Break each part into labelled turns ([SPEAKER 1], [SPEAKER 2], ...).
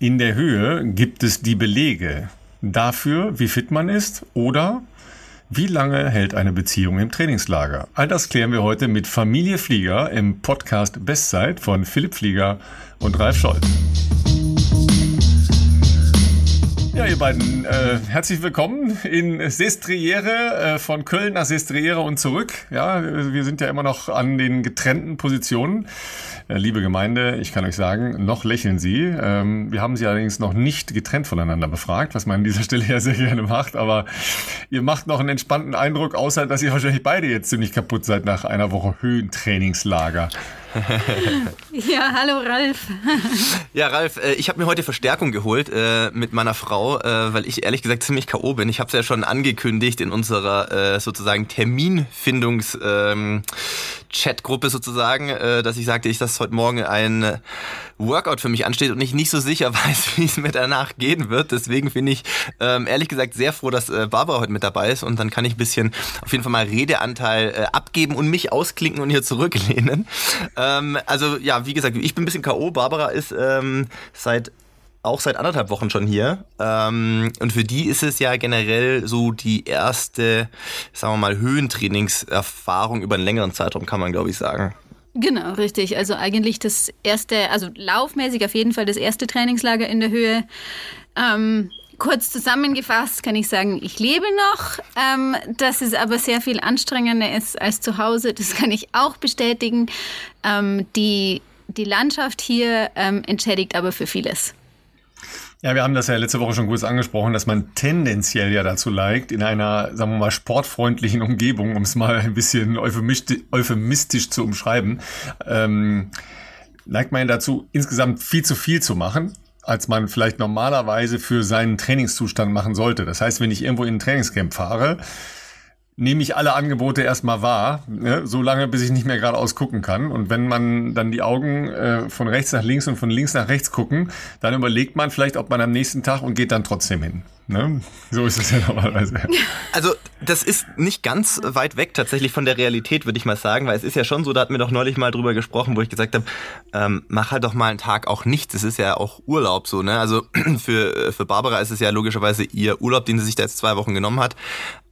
[SPEAKER 1] In der Höhe gibt es die Belege dafür, wie fit man ist oder wie lange hält eine Beziehung im Trainingslager? All das klären wir heute mit Familie Flieger im Podcast Bestzeit von Philipp Flieger und Ralf Scholz. Ja, ihr beiden, äh, herzlich willkommen in Sestriere, äh, von Köln nach Sestriere und zurück. Ja, wir sind ja immer noch an den getrennten Positionen. Äh, liebe Gemeinde, ich kann euch sagen, noch lächeln Sie. Ähm, wir haben Sie allerdings noch nicht getrennt voneinander befragt, was man an dieser Stelle ja sehr gerne macht. Aber ihr macht noch einen entspannten Eindruck, außer dass ihr wahrscheinlich beide jetzt ziemlich kaputt seid nach einer Woche Höhentrainingslager.
[SPEAKER 2] ja, hallo Ralf.
[SPEAKER 3] ja, Ralf, äh, ich habe mir heute Verstärkung geholt äh, mit meiner Frau, äh, weil ich ehrlich gesagt ziemlich K.O. bin. Ich habe es ja schon angekündigt in unserer äh, sozusagen Terminfindungs- ähm, Chatgruppe sozusagen, äh, dass ich sagte, ich, dass heute Morgen ein Workout für mich ansteht und ich nicht so sicher weiß, wie es mir danach gehen wird. Deswegen bin ich ähm, ehrlich gesagt sehr froh, dass äh, Barbara heute mit dabei ist und dann kann ich ein bisschen auf jeden Fall mal Redeanteil äh, abgeben und mich ausklinken und hier zurücklehnen. Ähm, also ja, wie gesagt, ich bin ein bisschen K.O. Barbara ist ähm, seit auch seit anderthalb Wochen schon hier. Ähm, und für die ist es ja generell so die erste, sagen wir mal, Höhentrainingserfahrung über einen längeren Zeitraum, kann man glaube ich sagen.
[SPEAKER 2] Genau, richtig. Also eigentlich das erste, also laufmäßig auf jeden Fall das erste Trainingslager in der Höhe. Ähm, kurz zusammengefasst kann ich sagen, ich lebe noch, ähm, dass es aber sehr viel anstrengender ist als zu Hause. Das kann ich auch bestätigen. Ähm, die, die Landschaft hier ähm, entschädigt aber für vieles.
[SPEAKER 1] Ja, wir haben das ja letzte Woche schon kurz angesprochen, dass man tendenziell ja dazu neigt, in einer, sagen wir mal, sportfreundlichen Umgebung, um es mal ein bisschen euphemistisch zu umschreiben, ähm, neigt man dazu, insgesamt viel zu viel zu machen als man vielleicht normalerweise für seinen Trainingszustand machen sollte. Das heißt, wenn ich irgendwo in ein Trainingscamp fahre, nehme ich alle Angebote erstmal wahr, ne, so lange, bis ich nicht mehr geradeaus gucken kann. Und wenn man dann die Augen äh, von rechts nach links und von links nach rechts gucken, dann überlegt man vielleicht, ob man am nächsten Tag und geht dann trotzdem hin. Ne? So ist es ja normalerweise.
[SPEAKER 3] Also das ist nicht ganz weit weg tatsächlich von der Realität, würde ich mal sagen, weil es ist ja schon so, da hatten wir doch neulich mal drüber gesprochen, wo ich gesagt habe, ähm, mach halt doch mal einen Tag auch nichts. Es ist ja auch Urlaub so, ne? Also für, für Barbara ist es ja logischerweise ihr Urlaub, den sie sich da jetzt zwei Wochen genommen hat.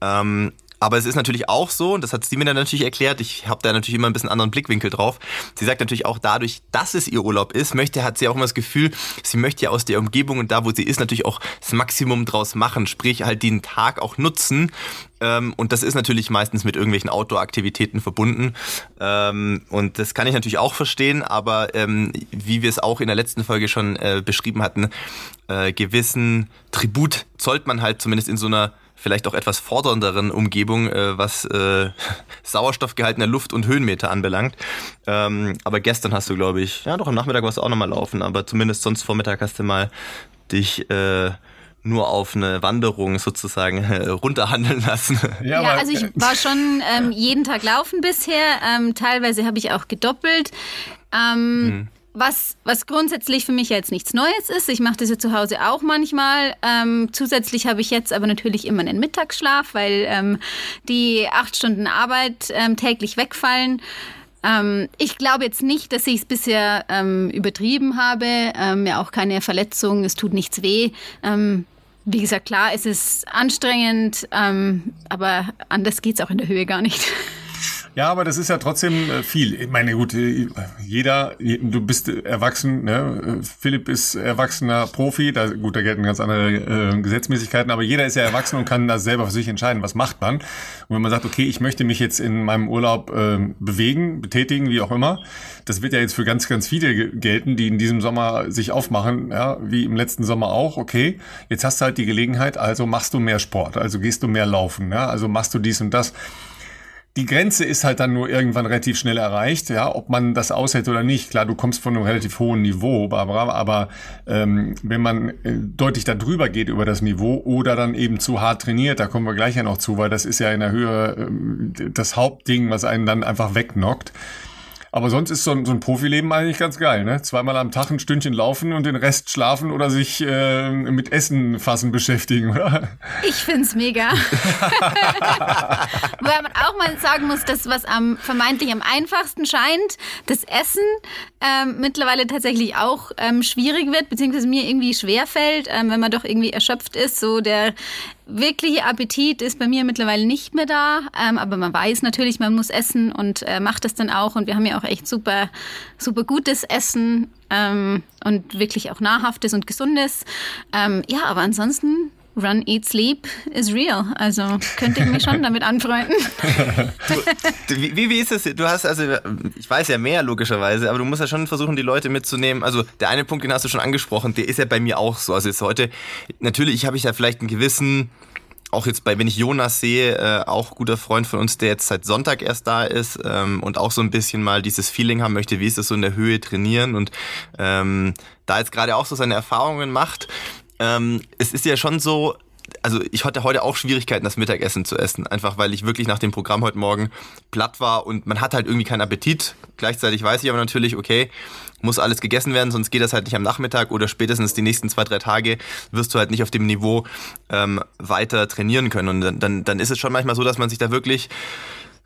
[SPEAKER 3] Ähm, aber es ist natürlich auch so, und das hat sie mir dann natürlich erklärt, ich habe da natürlich immer ein bisschen anderen Blickwinkel drauf. Sie sagt natürlich auch dadurch, dass es ihr Urlaub ist, möchte, hat sie auch immer das Gefühl, sie möchte ja aus der Umgebung und da, wo sie ist, natürlich auch das Maximum draus machen, sprich halt den Tag auch nutzen. Ähm, und das ist natürlich meistens mit irgendwelchen Outdoor-Aktivitäten verbunden. Ähm, und das kann ich natürlich auch verstehen, aber ähm, wie wir es auch in der letzten Folge schon äh, beschrieben hatten, äh, gewissen Tribut zollt man halt zumindest in so einer vielleicht auch etwas fordernderen Umgebung, äh, was äh, Sauerstoffgehalt in der Luft und Höhenmeter anbelangt. Ähm, aber gestern hast du, glaube ich, ja doch am Nachmittag warst du auch nochmal laufen, aber zumindest sonst Vormittag hast du mal dich äh, nur auf eine Wanderung sozusagen äh, runterhandeln lassen.
[SPEAKER 2] Ja, ja also ich war schon ähm, jeden Tag laufen bisher. Ähm, teilweise habe ich auch gedoppelt. Ähm, hm. Was, was grundsätzlich für mich jetzt nichts Neues ist. Ich mache das ja zu Hause auch manchmal. Ähm, zusätzlich habe ich jetzt aber natürlich immer einen Mittagsschlaf, weil ähm, die acht Stunden Arbeit ähm, täglich wegfallen. Ähm, ich glaube jetzt nicht, dass ich es bisher ähm, übertrieben habe. Ähm, ja, auch keine Verletzung, es tut nichts weh. wie gesagt, klar, es ist anstrengend, aber anders geht es auch in der Höhe gar nicht.
[SPEAKER 1] Ja, aber das ist ja trotzdem äh, viel. Ich meine, gut, äh, jeder, du bist erwachsen, ne? Philipp ist erwachsener Profi, da, gut, da gelten ganz andere äh, Gesetzmäßigkeiten, aber jeder ist ja erwachsen und kann das selber für sich entscheiden, was macht man. Und wenn man sagt, okay, ich möchte mich jetzt in meinem Urlaub äh, bewegen, betätigen, wie auch immer, das wird ja jetzt für ganz, ganz viele gelten, die in diesem Sommer sich aufmachen, ja, wie im letzten Sommer auch, okay, jetzt hast du halt die Gelegenheit, also machst du mehr Sport, also gehst du mehr laufen, ja, also machst du dies und das die Grenze ist halt dann nur irgendwann relativ schnell erreicht, ja, ob man das aushält oder nicht. Klar, du kommst von einem relativ hohen Niveau, Barbara, aber ähm, wenn man äh, deutlich darüber geht über das Niveau oder dann eben zu hart trainiert, da kommen wir gleich ja noch zu, weil das ist ja in der Höhe ähm, das Hauptding, was einen dann einfach wegknockt. Aber sonst ist so ein, so ein Profileben eigentlich ganz geil, ne? Zweimal am Tag ein Stündchen laufen und den Rest schlafen oder sich äh, mit Essen fassen beschäftigen, oder?
[SPEAKER 2] Ich find's mega. Wobei man auch mal sagen muss, dass was am vermeintlich am einfachsten scheint, das Essen ähm, mittlerweile tatsächlich auch ähm, schwierig wird, beziehungsweise mir irgendwie schwerfällt, ähm, wenn man doch irgendwie erschöpft ist. So der wirkliche Appetit ist bei mir mittlerweile nicht mehr da, ähm, aber man weiß natürlich, man muss essen und äh, macht das dann auch. Und wir haben ja auch echt super, super gutes Essen ähm, und wirklich auch nahrhaftes und gesundes. Ähm, ja, aber ansonsten Run, Eat, Sleep is real. Also könnte ich mich schon damit anfreunden.
[SPEAKER 3] wie, wie ist es? Du hast also, ich weiß ja mehr logischerweise, aber du musst ja schon versuchen, die Leute mitzunehmen. Also der eine Punkt, den hast du schon angesprochen, der ist ja bei mir auch so. Also jetzt heute, natürlich habe ich ja vielleicht einen gewissen auch jetzt bei, wenn ich Jonas sehe, äh, auch guter Freund von uns, der jetzt seit Sonntag erst da ist ähm, und auch so ein bisschen mal dieses Feeling haben möchte, wie ist das so in der Höhe trainieren und ähm, da jetzt gerade auch so seine Erfahrungen macht ähm, es ist ja schon so, also ich hatte heute auch Schwierigkeiten, das Mittagessen zu essen. Einfach weil ich wirklich nach dem Programm heute Morgen platt war und man hat halt irgendwie keinen Appetit. Gleichzeitig weiß ich aber natürlich, okay, muss alles gegessen werden, sonst geht das halt nicht am Nachmittag oder spätestens die nächsten zwei, drei Tage wirst du halt nicht auf dem Niveau ähm, weiter trainieren können. Und dann, dann, dann ist es schon manchmal so, dass man sich da wirklich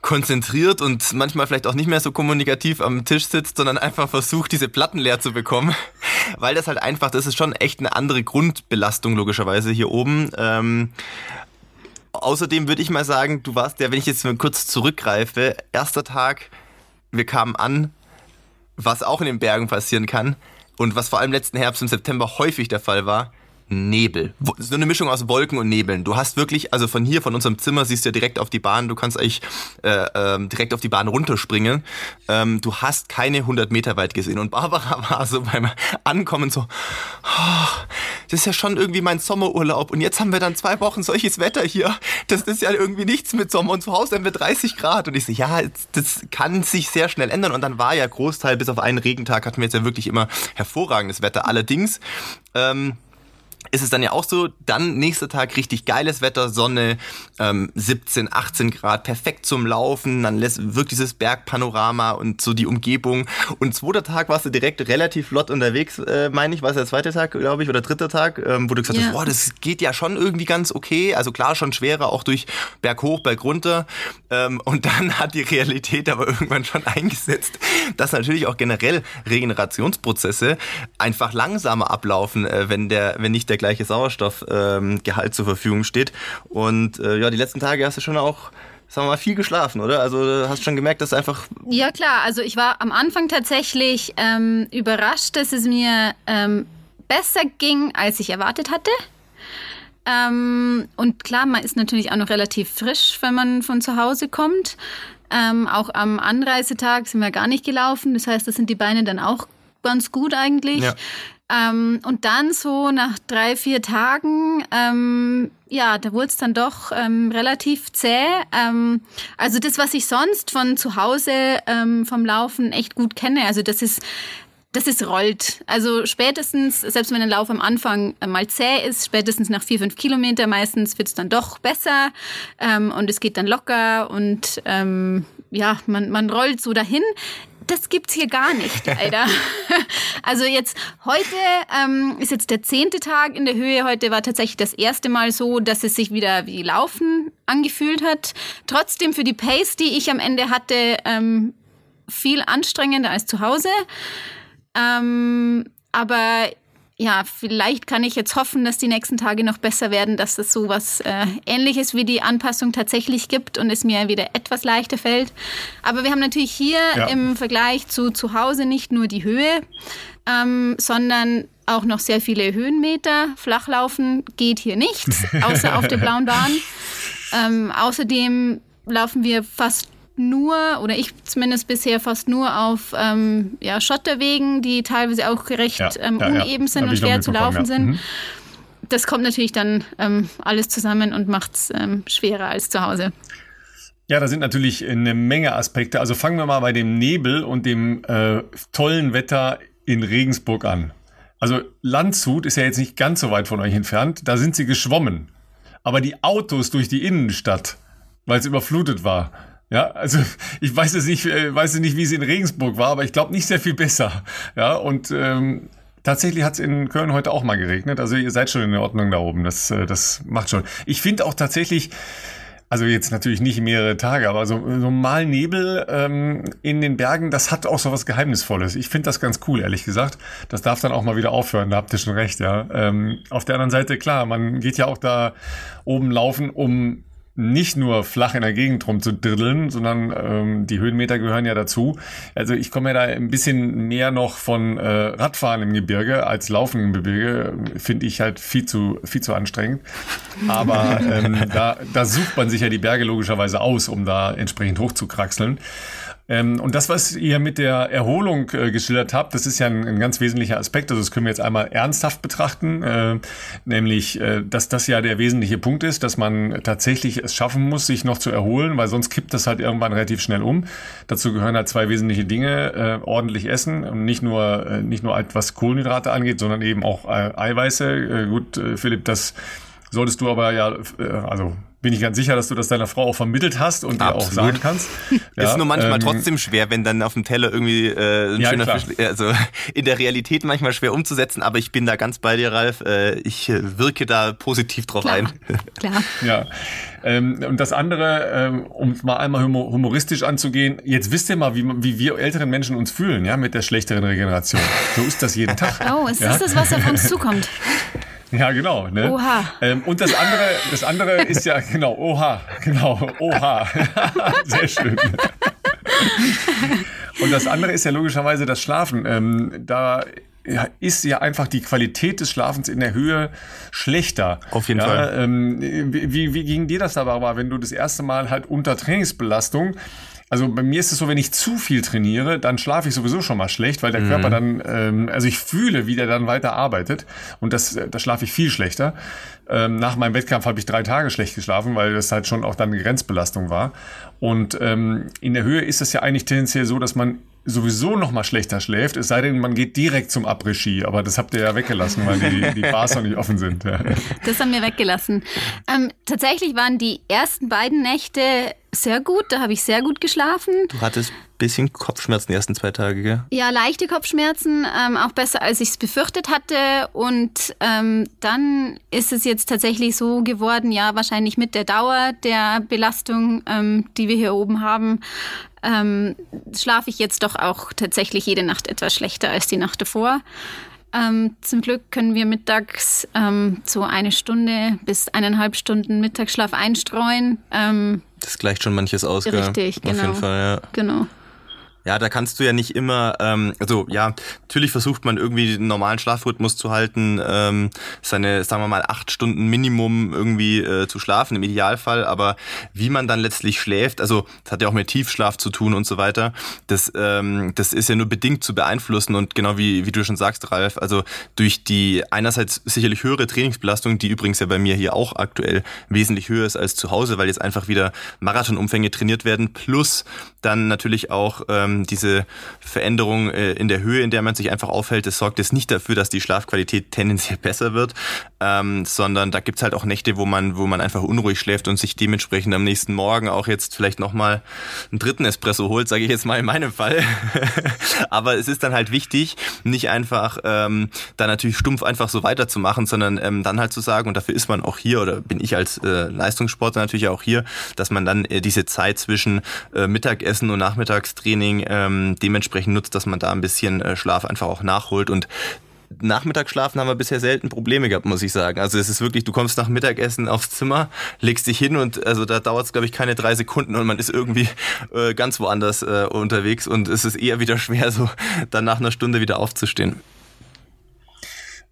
[SPEAKER 3] konzentriert und manchmal vielleicht auch nicht mehr so kommunikativ am Tisch sitzt, sondern einfach versucht, diese Platten leer zu bekommen. Weil das halt einfach, das ist schon echt eine andere Grundbelastung logischerweise hier oben. Ähm, außerdem würde ich mal sagen, du warst ja, wenn ich jetzt mal kurz zurückgreife, erster Tag, wir kamen an, was auch in den Bergen passieren kann und was vor allem letzten Herbst im September häufig der Fall war, Nebel. So eine Mischung aus Wolken und Nebeln. Du hast wirklich, also von hier, von unserem Zimmer, siehst du ja direkt auf die Bahn. Du kannst eigentlich äh, ähm, direkt auf die Bahn runterspringen. Ähm, du hast keine 100 Meter weit gesehen. Und Barbara war so beim Ankommen so, oh, das ist ja schon irgendwie mein Sommerurlaub. Und jetzt haben wir dann zwei Wochen solches Wetter hier. Das ist ja irgendwie nichts mit Sommer. Und zu Hause haben wir 30 Grad. Und ich so, ja, das kann sich sehr schnell ändern. Und dann war ja Großteil, bis auf einen Regentag, hatten wir jetzt ja wirklich immer hervorragendes Wetter. Allerdings, ähm, ist es dann ja auch so, dann nächster Tag richtig geiles Wetter, Sonne, ähm, 17, 18 Grad, perfekt zum Laufen, dann lässt wirklich dieses Bergpanorama und so die Umgebung. Und zweiter Tag warst du direkt relativ flott unterwegs, äh, meine ich, war es der zweite Tag, glaube ich, oder dritter Tag, ähm, wo du gesagt yeah. hast, boah, das geht ja schon irgendwie ganz okay. Also klar, schon schwerer, auch durch Berg hoch, Berg runter. Ähm, und dann hat die Realität aber irgendwann schon eingesetzt, dass natürlich auch generell Regenerationsprozesse einfach langsamer ablaufen, äh, wenn der, wenn nicht der gleiche Sauerstoffgehalt ähm, zur Verfügung steht. Und äh, ja, die letzten Tage hast du schon auch sagen wir mal, viel geschlafen, oder? Also hast schon gemerkt, dass einfach.
[SPEAKER 2] Ja, klar. Also ich war am Anfang tatsächlich ähm, überrascht, dass es mir ähm, besser ging, als ich erwartet hatte. Ähm, und klar, man ist natürlich auch noch relativ frisch, wenn man von zu Hause kommt. Ähm, auch am Anreisetag sind wir gar nicht gelaufen. Das heißt, das sind die Beine dann auch ganz gut eigentlich. Ja. Ähm, und dann so nach drei, vier Tagen, ähm, ja, da wurde es dann doch ähm, relativ zäh. Ähm, also das, was ich sonst von zu Hause ähm, vom Laufen echt gut kenne, also das ist das ist rollt. Also spätestens, selbst wenn der Lauf am Anfang mal zäh ist, spätestens nach vier, fünf Kilometer meistens wird es dann doch besser ähm, und es geht dann locker und ähm, ja, man, man rollt so dahin das gibt's hier gar nicht, leider. also jetzt heute ähm, ist jetzt der zehnte Tag in der Höhe. Heute war tatsächlich das erste Mal so, dass es sich wieder wie Laufen angefühlt hat. Trotzdem für die Pace, die ich am Ende hatte, ähm, viel anstrengender als zu Hause. Ähm, aber ja, vielleicht kann ich jetzt hoffen, dass die nächsten Tage noch besser werden, dass es so was äh, Ähnliches wie die Anpassung tatsächlich gibt und es mir wieder etwas leichter fällt. Aber wir haben natürlich hier ja. im Vergleich zu zu Hause nicht nur die Höhe, ähm, sondern auch noch sehr viele Höhenmeter. Flachlaufen geht hier nicht, außer auf der blauen Bahn. Ähm, außerdem laufen wir fast nur, oder ich zumindest bisher fast nur auf ähm, ja, Schotterwegen, die teilweise auch recht ja, ähm, uneben sind und schwer zu laufen sind. Mhm. Das kommt natürlich dann ähm, alles zusammen und macht es ähm, schwerer als zu Hause.
[SPEAKER 1] Ja, da sind natürlich eine Menge Aspekte. Also fangen wir mal bei dem Nebel und dem äh, tollen Wetter in Regensburg an. Also Landshut ist ja jetzt nicht ganz so weit von euch entfernt. Da sind sie geschwommen. Aber die Autos durch die Innenstadt, weil es überflutet war, Ja, also ich weiß es nicht, äh, weiß nicht, wie es in Regensburg war, aber ich glaube nicht sehr viel besser. Ja, und ähm, tatsächlich hat es in Köln heute auch mal geregnet. Also ihr seid schon in Ordnung da oben. Das, äh, das macht schon. Ich finde auch tatsächlich, also jetzt natürlich nicht mehrere Tage, aber so, so mal Nebel ähm, in den Bergen, das hat auch so was Geheimnisvolles. Ich finde das ganz cool, ehrlich gesagt. Das darf dann auch mal wieder aufhören, da habt ihr schon recht, ja. Ähm, auf der anderen Seite, klar, man geht ja auch da oben laufen, um nicht nur flach in der Gegend rumzudriddeln, sondern ähm, die Höhenmeter gehören ja dazu. Also ich komme ja da ein bisschen mehr noch von äh, Radfahren im Gebirge als Laufen im Gebirge. Finde ich halt viel zu, viel zu anstrengend. Aber ähm, da, da sucht man sich ja die Berge logischerweise aus, um da entsprechend hochzukraxeln. Ähm, und das, was ihr mit der Erholung äh, geschildert habt, das ist ja ein, ein, ganz wesentlicher Aspekt. Also das können wir jetzt einmal ernsthaft betrachten, äh, nämlich, äh, dass das ja der wesentliche Punkt ist, dass man tatsächlich es schaffen muss, sich noch zu erholen, weil sonst kippt das halt irgendwann relativ schnell um. Dazu gehören halt zwei wesentliche Dinge: äh, ordentlich essen und nicht nur äh, nicht nur was Kohlenhydrate angeht, sondern eben auch äh, Eiweiße. Gut, Philipp, das solltest du aber ja, also bin ich ganz sicher, dass du das deiner Frau auch vermittelt hast und Absolut. ihr auch sagen kannst.
[SPEAKER 3] Ja, ist nur manchmal ähm, trotzdem schwer, wenn dann auf dem Teller irgendwie äh, ein ja, schöner klar. Fisch, also in der Realität manchmal schwer umzusetzen, aber ich bin da ganz bei dir, Ralf. Äh, ich äh, wirke da positiv drauf klar. ein.
[SPEAKER 1] Klar. Ja. Ähm, und das andere, ähm, um mal einmal humoristisch anzugehen, jetzt wisst ihr mal, wie, wie wir älteren Menschen uns fühlen, ja, mit der schlechteren Regeneration. So ist das jeden Tag.
[SPEAKER 2] Oh, ist ja? das das, was auf uns zukommt?
[SPEAKER 1] Ja, genau. Ne? Oha. Ähm, und das andere, das andere ist ja, genau, oha, genau, oha. Sehr schön. Und das andere ist ja logischerweise das Schlafen. Ähm, da ist ja einfach die Qualität des Schlafens in der Höhe schlechter.
[SPEAKER 3] Auf jeden
[SPEAKER 1] ja,
[SPEAKER 3] Fall.
[SPEAKER 1] Ähm, wie, wie ging dir das da, Barbara, wenn du das erste Mal halt unter Trainingsbelastung also bei mir ist es so, wenn ich zu viel trainiere, dann schlafe ich sowieso schon mal schlecht, weil der mhm. Körper dann, ähm, also ich fühle, wie der dann weiter arbeitet und das, äh, da schlafe ich viel schlechter. Ähm, nach meinem Wettkampf habe ich drei Tage schlecht geschlafen, weil das halt schon auch dann eine Grenzbelastung war. Und ähm, in der Höhe ist es ja eigentlich tendenziell so, dass man sowieso noch mal schlechter schläft, es sei denn, man geht direkt zum Après-Ski. Aber das habt ihr ja weggelassen, weil die, die Bars noch nicht offen sind. Ja.
[SPEAKER 2] Das haben wir weggelassen. Ähm, tatsächlich waren die ersten beiden Nächte sehr gut. Da habe ich sehr gut geschlafen.
[SPEAKER 3] Du hattest bisschen Kopfschmerzen die ersten zwei Tage, gell?
[SPEAKER 2] Ja, leichte Kopfschmerzen, ähm, auch besser als ich es befürchtet hatte. Und ähm, dann ist es jetzt tatsächlich so geworden, ja, wahrscheinlich mit der Dauer der Belastung, ähm, die wir hier oben haben, ähm, schlafe ich jetzt doch auch tatsächlich jede Nacht etwas schlechter als die Nacht davor. Ähm, zum Glück können wir mittags ähm, so eine Stunde bis eineinhalb Stunden Mittagsschlaf einstreuen. Ähm,
[SPEAKER 3] das gleicht schon manches aus,
[SPEAKER 2] Richtig,
[SPEAKER 3] gell?
[SPEAKER 2] genau. Auf jeden Fall, ja. Genau.
[SPEAKER 3] Ja, da kannst du ja nicht immer, ähm, also ja, natürlich versucht man irgendwie den normalen Schlafrhythmus zu halten, ähm, seine, sagen wir mal, acht Stunden Minimum irgendwie äh, zu schlafen im Idealfall, aber wie man dann letztlich schläft, also das hat ja auch mit Tiefschlaf zu tun und so weiter, das, ähm, das ist ja nur bedingt zu beeinflussen. Und genau wie, wie du schon sagst, Ralf, also durch die einerseits sicherlich höhere Trainingsbelastung, die übrigens ja bei mir hier auch aktuell wesentlich höher ist als zu Hause, weil jetzt einfach wieder Marathonumfänge trainiert werden, plus dann natürlich auch ähm, ähm, diese Veränderung äh, in der Höhe, in der man sich einfach aufhält, das sorgt jetzt nicht dafür, dass die Schlafqualität tendenziell besser wird, ähm, sondern da gibt's halt auch Nächte, wo man, wo man einfach unruhig schläft und sich dementsprechend am nächsten Morgen auch jetzt vielleicht nochmal einen dritten Espresso holt, sage ich jetzt mal in meinem Fall. Aber es ist dann halt wichtig, nicht einfach ähm, da natürlich stumpf einfach so weiterzumachen, sondern ähm, dann halt zu sagen, und dafür ist man auch hier oder bin ich als äh, Leistungssportler natürlich auch hier, dass man dann äh, diese Zeit zwischen äh, Mittagessen und Nachmittagstraining ähm, dementsprechend nutzt, dass man da ein bisschen äh, Schlaf einfach auch nachholt und Nachmittagsschlafen haben wir bisher selten Probleme gehabt, muss ich sagen. Also es ist wirklich, du kommst nach Mittagessen aufs Zimmer, legst dich hin und also da dauert es, glaube ich, keine drei Sekunden und man ist irgendwie äh, ganz woanders äh, unterwegs und es ist eher wieder schwer, so dann nach einer Stunde wieder aufzustehen.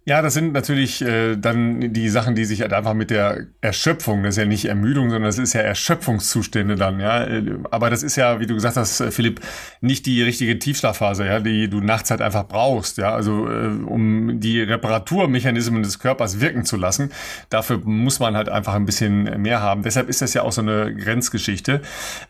[SPEAKER 1] Ja, das sind natürlich äh, dann die Sachen, die sich halt einfach mit der Erschöpfung, das ist ja nicht Ermüdung, sondern das ist ja Erschöpfungszustände dann, ja. Aber das ist ja, wie du gesagt hast, Philipp, nicht die richtige Tiefschlafphase, ja, die du nachts halt einfach brauchst, ja. Also äh, um die Reparaturmechanismen des Körpers wirken zu lassen, dafür muss man halt einfach ein bisschen mehr haben. Deshalb ist das ja auch so eine Grenzgeschichte.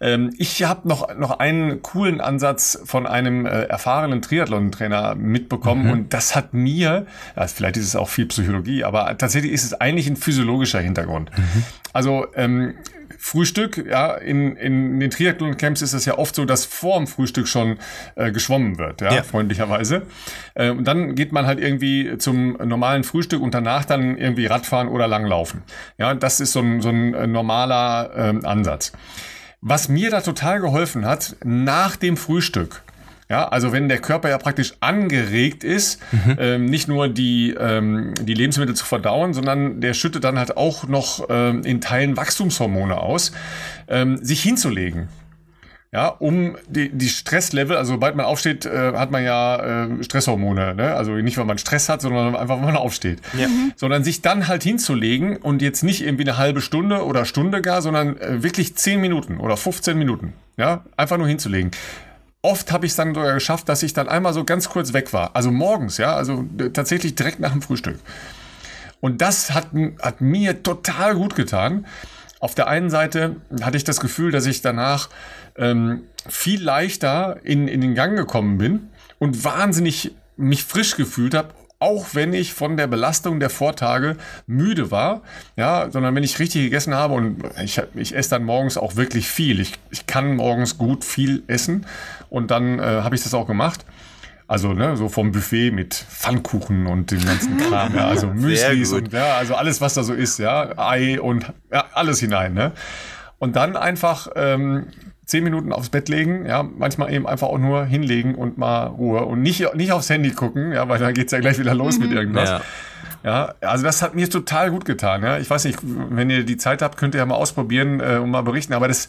[SPEAKER 1] Ähm, ich habe noch noch einen coolen Ansatz von einem äh, erfahrenen Triathlon-Trainer mitbekommen mhm. und das hat mir, das vielleicht ist es auch viel Psychologie, aber tatsächlich ist es eigentlich ein physiologischer Hintergrund. Mhm. Also ähm, Frühstück, ja, in, in den Triathlon-Camps ist es ja oft so, dass vor dem Frühstück schon äh, geschwommen wird, ja, ja. freundlicherweise. Äh, und dann geht man halt irgendwie zum normalen Frühstück und danach dann irgendwie Radfahren oder Langlaufen. Ja, das ist so ein, so ein äh, normaler äh, Ansatz. Was mir da total geholfen hat, nach dem Frühstück, ja, also wenn der Körper ja praktisch angeregt ist, mhm. ähm, nicht nur die, ähm, die Lebensmittel zu verdauen, sondern der schüttet dann halt auch noch ähm, in Teilen Wachstumshormone aus, ähm, sich hinzulegen. Ja, um die, die Stresslevel, also sobald man aufsteht, äh, hat man ja äh, Stresshormone, ne? Also nicht, weil man Stress hat, sondern einfach, weil man aufsteht. Ja. Mhm. Sondern sich dann halt hinzulegen und jetzt nicht irgendwie eine halbe Stunde oder Stunde gar, sondern äh, wirklich 10 Minuten oder 15 Minuten. Ja, einfach nur hinzulegen. Oft habe ich es dann sogar geschafft, dass ich dann einmal so ganz kurz weg war. Also morgens, ja, also äh, tatsächlich direkt nach dem Frühstück. Und das hat, hat mir total gut getan. Auf der einen Seite hatte ich das Gefühl, dass ich danach ähm, viel leichter in, in den Gang gekommen bin und wahnsinnig mich frisch gefühlt habe auch wenn ich von der Belastung der Vortage müde war, ja, sondern wenn ich richtig gegessen habe und ich, ich esse dann morgens auch wirklich viel. Ich, ich kann morgens gut viel essen und dann äh, habe ich das auch gemacht. Also ne, so vom Buffet mit Pfannkuchen und dem ganzen Kram, ja, also Müslis und ja, also alles, was da so ist, ja, Ei und ja, alles hinein, ne? Und dann einfach ähm, zehn Minuten aufs Bett legen, ja, manchmal eben einfach auch nur hinlegen und mal Ruhe und nicht, nicht aufs Handy gucken, ja, weil dann geht's ja gleich wieder los mhm. mit irgendwas. Ja. ja. also das hat mir total gut getan. Ja. Ich weiß nicht, wenn ihr die Zeit habt, könnt ihr ja mal ausprobieren äh, und mal berichten. Aber das,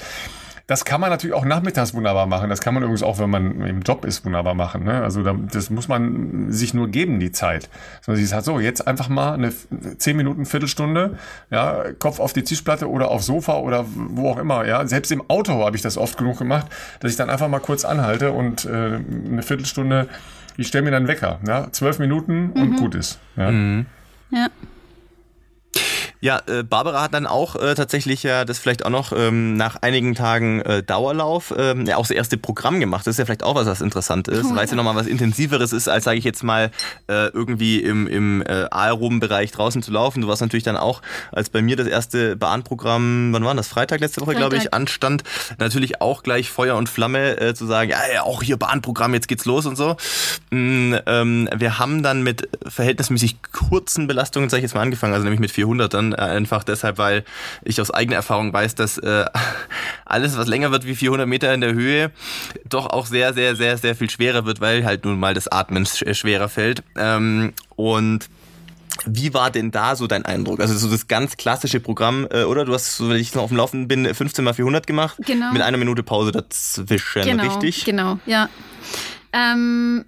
[SPEAKER 1] das kann man natürlich auch nachmittags wunderbar machen. Das kann man übrigens auch, wenn man im Job ist, wunderbar machen. Ne? Also das muss man sich nur geben, die Zeit. So, sie sagt so, jetzt einfach mal eine zehn Minuten, Viertelstunde, ja, Kopf auf die Tischplatte oder aufs Sofa oder wo auch immer. Ja, selbst im Auto habe ich das oft genug gemacht, dass ich dann einfach mal kurz anhalte und äh, eine Viertelstunde, ich stelle mir dann Wecker, ja, zwölf Minuten und mhm. gut ist. Ja. Mhm. ja.
[SPEAKER 3] Ja, äh, Barbara hat dann auch äh, tatsächlich ja das vielleicht auch noch ähm, nach einigen Tagen äh, Dauerlauf ähm, ja auch das erste Programm gemacht. Das ist ja vielleicht auch was, was interessant ist, oh, weil es ja nochmal was intensiveres ist, als sage ich jetzt mal äh, irgendwie im, im äh, aeroben Bereich draußen zu laufen. Du warst natürlich dann auch, als bei mir das erste Bahnprogramm, wann war das? Freitag letzte Woche, glaube ich, anstand, natürlich auch gleich Feuer und Flamme äh, zu sagen, ja, ja, auch hier Bahnprogramm, jetzt geht's los und so. Mm, ähm, wir haben dann mit verhältnismäßig kurzen Belastungen, sage ich jetzt mal, angefangen, also nämlich mit 400 dann äh, einfach deshalb, weil ich aus eigener Erfahrung weiß, dass äh, alles, was länger wird wie 400 Meter in der Höhe, doch auch sehr, sehr, sehr, sehr viel schwerer wird, weil halt nun mal das Atmen schwerer fällt. Ähm, und wie war denn da so dein Eindruck? Also so das ganz klassische Programm, äh, oder? Du hast, so, wenn ich noch auf dem Laufen bin, 15 mal 400 gemacht. Genau. Mit einer Minute Pause dazwischen,
[SPEAKER 2] genau,
[SPEAKER 3] richtig?
[SPEAKER 2] Genau, ja. Ähm,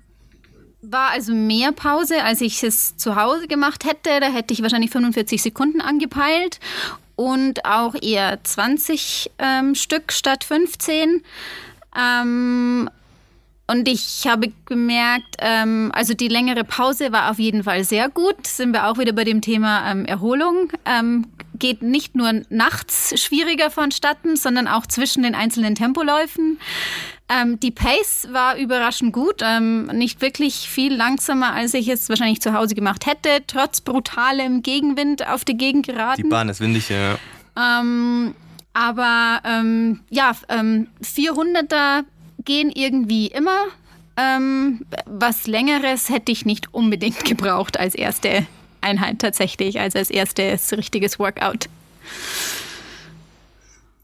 [SPEAKER 2] war also mehr Pause, als ich es zu Hause gemacht hätte. Da hätte ich wahrscheinlich 45 Sekunden angepeilt und auch eher 20 ähm, Stück statt 15. Ähm, und ich habe gemerkt, ähm, also die längere Pause war auf jeden Fall sehr gut. Sind wir auch wieder bei dem Thema ähm, Erholung. Ähm, geht nicht nur nachts schwieriger vonstatten, sondern auch zwischen den einzelnen Tempoläufen. Ähm, die Pace war überraschend gut, ähm, nicht wirklich viel langsamer, als ich es wahrscheinlich zu Hause gemacht hätte, trotz brutalem Gegenwind auf die Gegend geraten.
[SPEAKER 3] Die Bahn ist windig, ja.
[SPEAKER 2] Ähm, aber ähm, ja, 400er ähm, gehen irgendwie immer. Ähm, was längeres hätte ich nicht unbedingt gebraucht als erste Einheit tatsächlich, also als erstes richtiges Workout.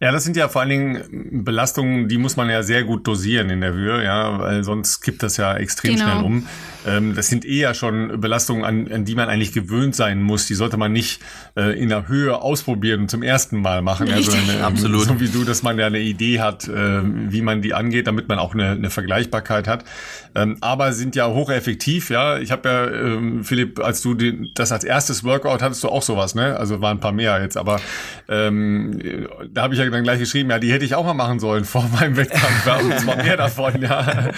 [SPEAKER 1] Ja, das sind ja vor allen Dingen Belastungen, die muss man ja sehr gut dosieren in der Höhe, ja, weil sonst kippt das ja extrem genau. schnell um. Ähm, das sind eher schon Belastungen, an, an die man eigentlich gewöhnt sein muss. Die sollte man nicht äh, in der Höhe ausprobieren und zum ersten Mal machen. Also eine, Absolut. So wie du, dass man ja eine Idee hat, äh, wie man die angeht, damit man auch eine, eine Vergleichbarkeit hat. Ähm, aber sind ja hocheffektiv, ja. Ich habe ja, ähm, Philipp, als du die, das als erstes Workout hattest du auch sowas, ne? Also waren ein paar mehr jetzt, aber ähm, da habe ich ja dann gleich geschrieben, ja, die hätte ich auch mal machen sollen vor meinem Wettkampf. Ja, und zwar mehr davon, ja.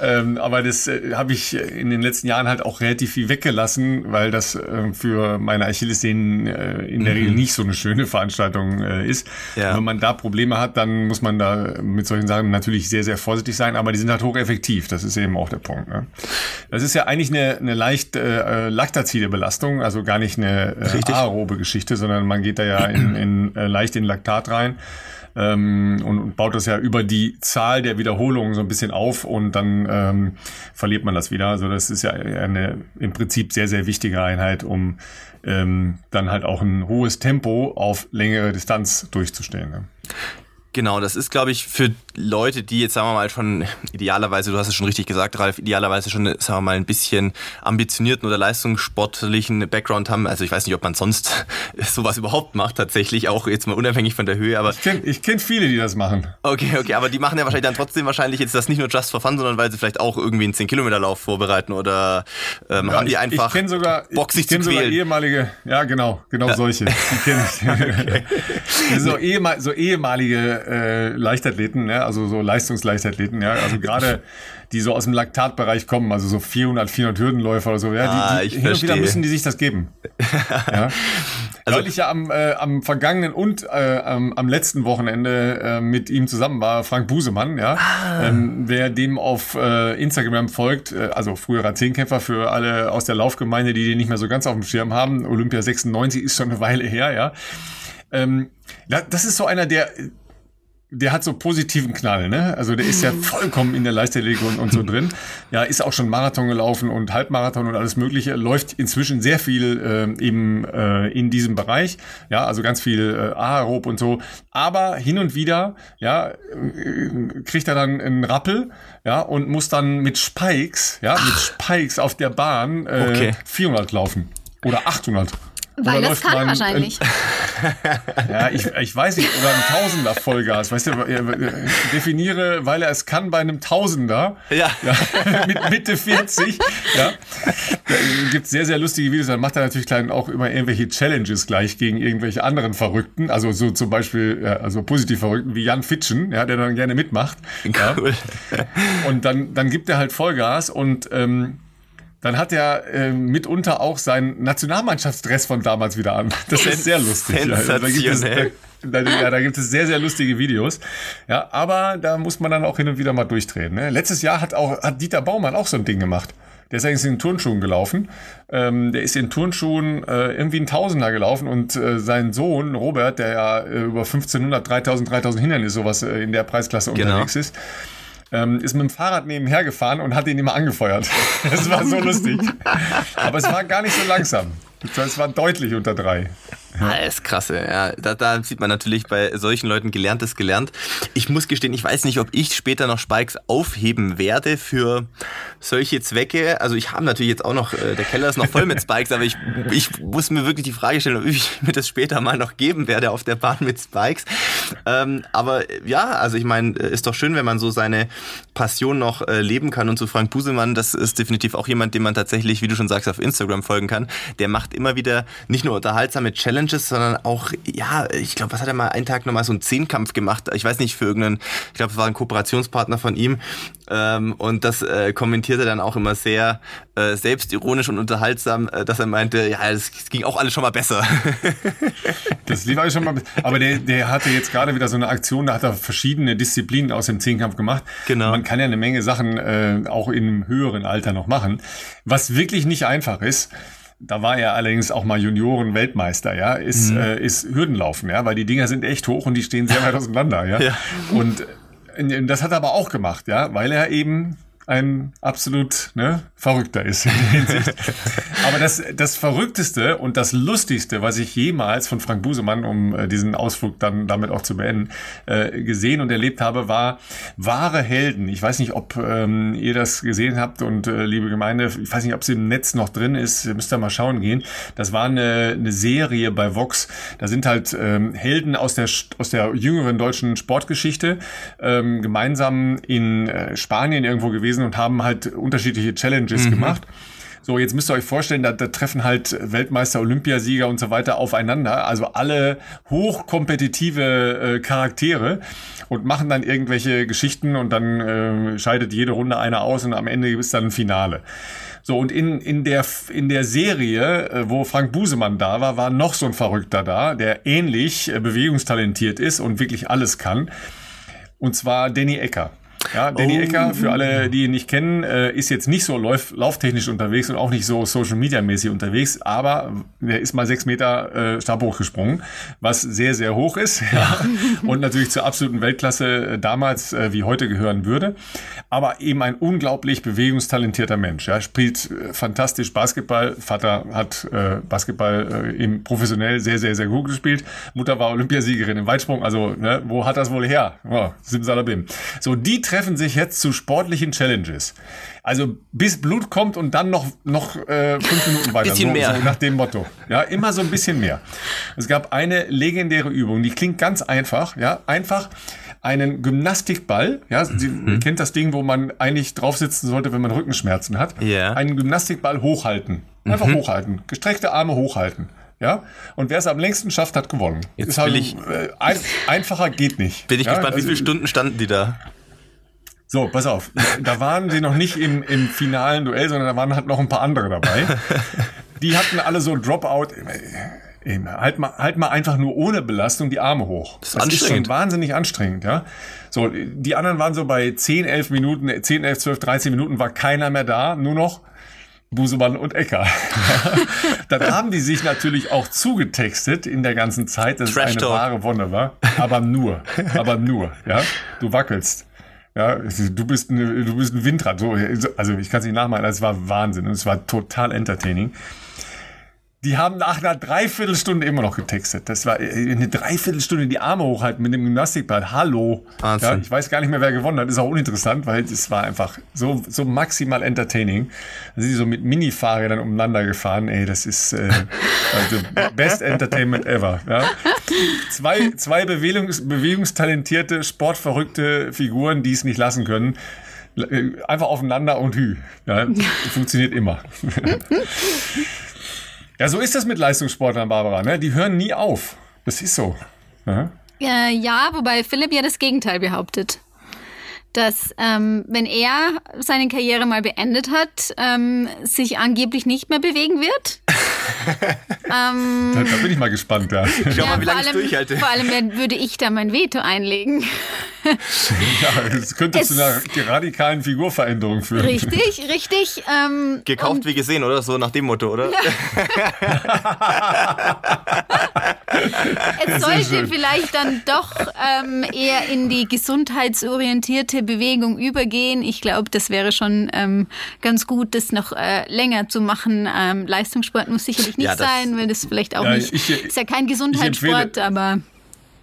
[SPEAKER 1] Ähm, aber das äh, habe ich in den letzten Jahren halt auch relativ viel weggelassen, weil das äh, für meine Achillessehnen äh, in der mhm. Regel nicht so eine schöne Veranstaltung äh, ist. Ja. Wenn man da Probleme hat, dann muss man da mit solchen Sachen natürlich sehr, sehr vorsichtig sein, aber die sind halt hocheffektiv. Das ist eben auch der Punkt. Ne? Das ist ja eigentlich eine, eine leicht äh, laktazide Belastung, also gar nicht eine äh, aerobe Geschichte, sondern man geht da ja in, in äh, leicht in Laktat rein ähm, und, und, baut das ja über die Zahl der Wiederholungen so ein bisschen auf und dann ähm, verliert man das wieder. Also das ist ja eine im Prinzip sehr, sehr wichtige Einheit, um ähm, dann halt auch ein hohes Tempo auf längere Distanz durchzustehen. Ne?
[SPEAKER 3] Genau, das ist, glaube ich, für Leute, die jetzt, sagen wir mal, schon idealerweise, du hast es schon richtig gesagt, Ralf, idealerweise schon, sagen wir mal, ein bisschen ambitionierten oder leistungssportlichen Background haben. Also ich weiß nicht, ob man sonst sowas überhaupt macht, tatsächlich, auch jetzt mal unabhängig von der Höhe. Aber
[SPEAKER 1] ich kenne ich kenn viele, die das machen.
[SPEAKER 3] Okay, okay, aber die machen ja wahrscheinlich dann trotzdem wahrscheinlich jetzt das nicht nur just for fun, sondern weil sie vielleicht auch irgendwie einen 10-Kilometer-Lauf vorbereiten oder ähm, ja, haben die einfach
[SPEAKER 1] ich, ich sogar, Bock, sich ich zu sogar ehemalige, ja genau, genau ja. solche. Die kenne ich. okay. so, ehemal, so ehemalige äh, Leichtathleten, ja, also so Leistungsleichtathleten, ja, also gerade die so aus dem Laktatbereich kommen, also so 400, 400 Hürdenläufer oder so, ja, ah, die, die hin und wieder müssen die sich das geben. ja. Also, Weil ich ja am, äh, am vergangenen und äh, am, am letzten Wochenende äh, mit ihm zusammen war, Frank Busemann, ja. Ah. Ähm, wer dem auf äh, Instagram folgt, äh, also früherer Zehnkämpfer für alle aus der Laufgemeinde, die den nicht mehr so ganz auf dem Schirm haben, Olympia 96 ist schon eine Weile her, ja. Ähm, das ist so einer, der der hat so positiven Knall, ne? Also der ist ja vollkommen in der Leichtathletik und, so drin. Ja, ist auch schon Marathon gelaufen und Halbmarathon und alles Mögliche. Läuft inzwischen sehr viel äh, eben äh, in diesem Bereich. Ja, also ganz viel äh, Aerob und so. Aber hin und wieder, ja, äh, kriegt er dann einen Rappel, ja, und muss dann mit Spikes, ja, mit Spikes auf der Bahn äh, okay. 400 laufen oder 800.
[SPEAKER 2] Weil das kann man, wahrscheinlich.
[SPEAKER 1] ja, ich, ich weiß nicht, oder ein Tausender Vollgas. Weißt du, definiere, weil er es kann bei einem Tausender. Ja. ja mit Mitte 40. Ja. Da gibt sehr, sehr lustige Videos. Dann macht er natürlich klein auch immer irgendwelche Challenges gleich gegen irgendwelche anderen Verrückten. Also so zum Beispiel, ja, also positiv Verrückten wie Jan Fitschen, ja, der dann gerne mitmacht. Cool. Ja. Und dann, dann gibt er halt Vollgas und ähm, dann hat er äh, mitunter auch seinen Nationalmannschaftsdress von damals wieder an. Das ist sehr lustig.
[SPEAKER 3] Sensationell.
[SPEAKER 1] Ja, da, ja, da gibt es sehr, sehr lustige Videos. Ja, aber da muss man dann auch hin und wieder mal durchdrehen. Ne? Letztes Jahr hat auch hat Dieter Baumann auch so ein Ding gemacht. Der ist eigentlich in Turnschuhen gelaufen. Ähm, der ist in Turnschuhen äh, irgendwie ein Tausender gelaufen und äh, sein Sohn Robert, der ja äh, über 1500, 3000, 3000 Hindernisse sowas äh, in der Preisklasse genau. unterwegs ist, ähm, ist mit dem Fahrrad nebenher gefahren und hat ihn immer angefeuert. Das war so lustig. Aber es war gar nicht so langsam. Es war deutlich unter drei.
[SPEAKER 3] Ja. Das ist krass, ja. Da, da sieht man natürlich bei solchen Leuten gelerntes gelernt. Ich muss gestehen, ich weiß nicht, ob ich später noch Spikes aufheben werde für solche Zwecke. Also ich habe natürlich jetzt auch noch, äh, der Keller ist noch voll mit Spikes, aber ich, ich muss mir wirklich die Frage stellen, ob ich mir das später mal noch geben werde auf der Bahn mit Spikes. Ähm, aber ja, also ich meine, ist doch schön, wenn man so seine Passion noch äh, leben kann. Und zu Frank Busemann, das ist definitiv auch jemand, dem man tatsächlich, wie du schon sagst, auf Instagram folgen kann. Der macht immer wieder nicht nur unterhaltsame Challenges, Challenges, sondern auch, ja, ich glaube, was hat er mal einen Tag nochmal so einen Zehnkampf gemacht? Ich weiß nicht, für irgendeinen, ich glaube, es war ein Kooperationspartner von ihm. Ähm, und das äh, kommentierte dann auch immer sehr äh, selbstironisch und unterhaltsam, äh, dass er meinte, ja, es ging auch alles schon mal besser.
[SPEAKER 1] das lief alles schon mal besser. Aber der, der hatte jetzt gerade wieder so eine Aktion, da hat er verschiedene Disziplinen aus dem Zehnkampf gemacht. Genau. Man kann ja eine Menge Sachen äh, auch im höheren Alter noch machen. Was wirklich nicht einfach ist, da war er allerdings auch mal Junioren-Weltmeister, ja, ist, mhm. äh, ist Hürdenlaufen, ja, weil die Dinger sind echt hoch und die stehen sehr weit auseinander, ja. ja. Und äh, das hat er aber auch gemacht, ja, weil er eben ein absolut ne, Verrückter ist in der Hinsicht. Aber das, das Verrückteste und das Lustigste, was ich jemals von Frank Busemann, um äh, diesen Ausflug dann damit auch zu beenden, äh, gesehen und erlebt habe, war wahre Helden. Ich weiß nicht, ob ähm, ihr das gesehen habt und äh, liebe Gemeinde, ich weiß nicht, ob sie im Netz noch drin ist, ihr müsst da mal schauen gehen. Das war eine, eine Serie bei Vox. Da sind halt ähm, Helden aus der, aus der jüngeren deutschen Sportgeschichte ähm, gemeinsam in äh, Spanien irgendwo gewesen gewesen und haben halt unterschiedliche Challenges mhm. gemacht. So, jetzt müsst ihr euch vorstellen, da, da treffen halt Weltmeister, Olympiasieger und so weiter aufeinander. Also alle hochkompetitive äh, Charaktere und machen dann irgendwelche Geschichten und dann äh, scheidet jede Runde einer aus und am Ende ist dann ein Finale. So, und in, in, der, in der Serie, äh, wo Frank Busemann da war, war noch so ein Verrückter da, der ähnlich äh, bewegungstalentiert ist und wirklich alles kann. Und zwar Danny Ecker. Ja, Danny oh. Ecker, für alle, die ihn nicht kennen, äh, ist jetzt nicht so lauf, lauftechnisch unterwegs und auch nicht so Social Media mäßig unterwegs, aber er ist mal sechs Meter äh, Stab hochgesprungen, was sehr, sehr hoch ist ja. und natürlich zur absoluten Weltklasse äh, damals äh, wie heute gehören würde. Aber eben ein unglaublich bewegungstalentierter Mensch. Ja, spielt äh, fantastisch Basketball. Vater hat äh, Basketball äh, eben professionell sehr, sehr, sehr gut gespielt. Mutter war Olympiasiegerin im Weitsprung. Also, ne, wo hat das wohl her? Oh, Simsalabim. So, die treffen sich jetzt zu sportlichen Challenges. Also bis Blut kommt und dann noch, noch äh, fünf Minuten weiter.
[SPEAKER 3] bisschen
[SPEAKER 1] so,
[SPEAKER 3] mehr.
[SPEAKER 1] So nach dem Motto. Ja, immer so ein bisschen mehr. Es gab eine legendäre Übung, die klingt ganz einfach. Ja, einfach einen Gymnastikball. Ja, Sie mhm. kennt das Ding, wo man eigentlich drauf sitzen sollte, wenn man Rückenschmerzen hat.
[SPEAKER 3] Ja.
[SPEAKER 1] Einen Gymnastikball hochhalten. Einfach mhm. hochhalten. Gestreckte Arme hochhalten. Ja, und wer es am längsten schafft, hat gewonnen.
[SPEAKER 3] Jetzt
[SPEAKER 1] Ist halt,
[SPEAKER 3] ich-
[SPEAKER 1] äh, ein, einfacher geht nicht.
[SPEAKER 3] Bin ich
[SPEAKER 1] ja,
[SPEAKER 3] gespannt, wie
[SPEAKER 1] also-
[SPEAKER 3] viele Stunden standen die da?
[SPEAKER 1] So, pass auf. Da waren sie noch nicht im, im finalen Duell, sondern da waren halt noch ein paar andere dabei. Die hatten alle so Dropout. Eben, halt mal, halt mal einfach nur ohne Belastung die Arme hoch.
[SPEAKER 3] Das ist
[SPEAKER 1] ist
[SPEAKER 3] anstrengend.
[SPEAKER 1] schon wahnsinnig anstrengend, ja. So, die anderen waren so bei 10, 11 Minuten, 10, 11, 12, 13 Minuten war keiner mehr da, nur noch Busemann und Ecker. Dann haben die sich natürlich auch zugetextet in der ganzen Zeit, es
[SPEAKER 3] Trash
[SPEAKER 1] eine
[SPEAKER 3] Talk.
[SPEAKER 1] wahre Wonne war. Aber nur, aber nur, ja. Du wackelst. Ja, du bist, eine, du bist ein Windrad. So, also ich kann es nicht nachmachen, es war Wahnsinn und es war total entertaining. Die haben nach einer Dreiviertelstunde immer noch getextet. Das war äh, eine Dreiviertelstunde die Arme hochhalten mit dem Gymnastikball. Hallo.
[SPEAKER 3] Wahnsinn.
[SPEAKER 1] Ja, ich weiß gar nicht mehr, wer gewonnen hat. Ist auch uninteressant, weil es war einfach so, so maximal entertaining. Da sind die so mit Mini-Fahrrädern umeinander gefahren. Ey, das ist äh, also best entertainment ever. Ja. Zwei, zwei Bewegungs, bewegungstalentierte, sportverrückte Figuren, die es nicht lassen können. Äh, Einfach aufeinander und hü. Ja, funktioniert immer. Ja, so ist das mit Leistungssportlern, Barbara. Ne? Die hören nie auf. Das ist so. Ja?
[SPEAKER 2] Äh, ja, wobei Philipp ja das Gegenteil behauptet. Dass, ähm, wenn er seine Karriere mal beendet hat, ähm, sich angeblich nicht mehr bewegen wird. ähm,
[SPEAKER 1] Da, da bin ich mal gespannt. Ja,
[SPEAKER 3] Schau
[SPEAKER 2] ja,
[SPEAKER 3] mal, wie
[SPEAKER 2] vor
[SPEAKER 3] lange ich
[SPEAKER 2] allem,
[SPEAKER 3] durchhalte.
[SPEAKER 2] vor allem wenn- würde ich da mein Veto einlegen.
[SPEAKER 1] ja das könnte zu
[SPEAKER 2] Es-
[SPEAKER 1] einer radikalen Figurveränderung führen.
[SPEAKER 2] Richtig, richtig. Ähm,
[SPEAKER 3] Gekauft wie gesehen, oder? So nach dem Motto, oder?
[SPEAKER 2] Es sollte vielleicht dann doch ähm, eher in die gesundheitsorientierte Bewegung übergehen. Ich glaube, das wäre schon ähm, ganz gut, das noch äh, länger zu machen. Ähm, Leistungssport muss sicherlich nicht
[SPEAKER 3] Ja, das-
[SPEAKER 2] sein, weil das vielleicht auch
[SPEAKER 1] Ja,
[SPEAKER 2] nicht
[SPEAKER 1] ich-
[SPEAKER 2] ist ja kein Gesundheitssport, aber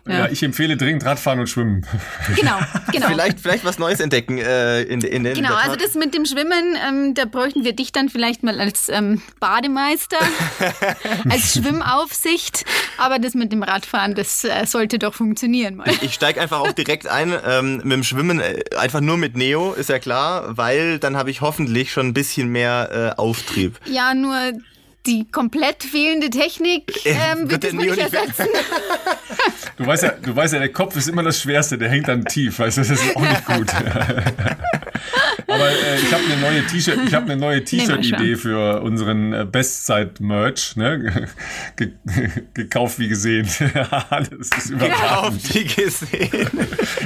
[SPEAKER 1] Ja.
[SPEAKER 2] Ja.
[SPEAKER 1] ich empfehle dringend Radfahren und Schwimmen.
[SPEAKER 2] genau, genau.
[SPEAKER 3] Vielleicht, vielleicht was Neues entdecken äh, in, in, in
[SPEAKER 2] Genau,
[SPEAKER 3] der
[SPEAKER 2] also das mit dem Schwimmen, ähm, da bräuchten wir dich dann vielleicht mal als ähm, Bademeister, als Schwimmaufsicht. Aber das mit dem Radfahren, das äh, sollte doch funktionieren mal.
[SPEAKER 3] Ich steige einfach auch direkt ein ähm, mit dem Schwimmen, äh, einfach nur mit Neo, ist ja klar, weil dann habe ich hoffentlich schon ein bisschen mehr äh, Auftrieb.
[SPEAKER 2] Ja, nur die komplett fehlende Technik ähm,
[SPEAKER 3] wird
[SPEAKER 2] das nicht ersetzen.
[SPEAKER 1] Du weißt ja, du weißt ja, der Kopf ist immer das Schwerste, der hängt dann tief, weißt du, das ist auch nicht gut. Aber äh, ich habe eine neue T-Shirt, ich habe eine neue T-Shirt-Idee für unseren äh, Bestzeit-Merch, ne? Ge gekauft wie gesehen. das ist überragend.
[SPEAKER 3] Auf die gesehen.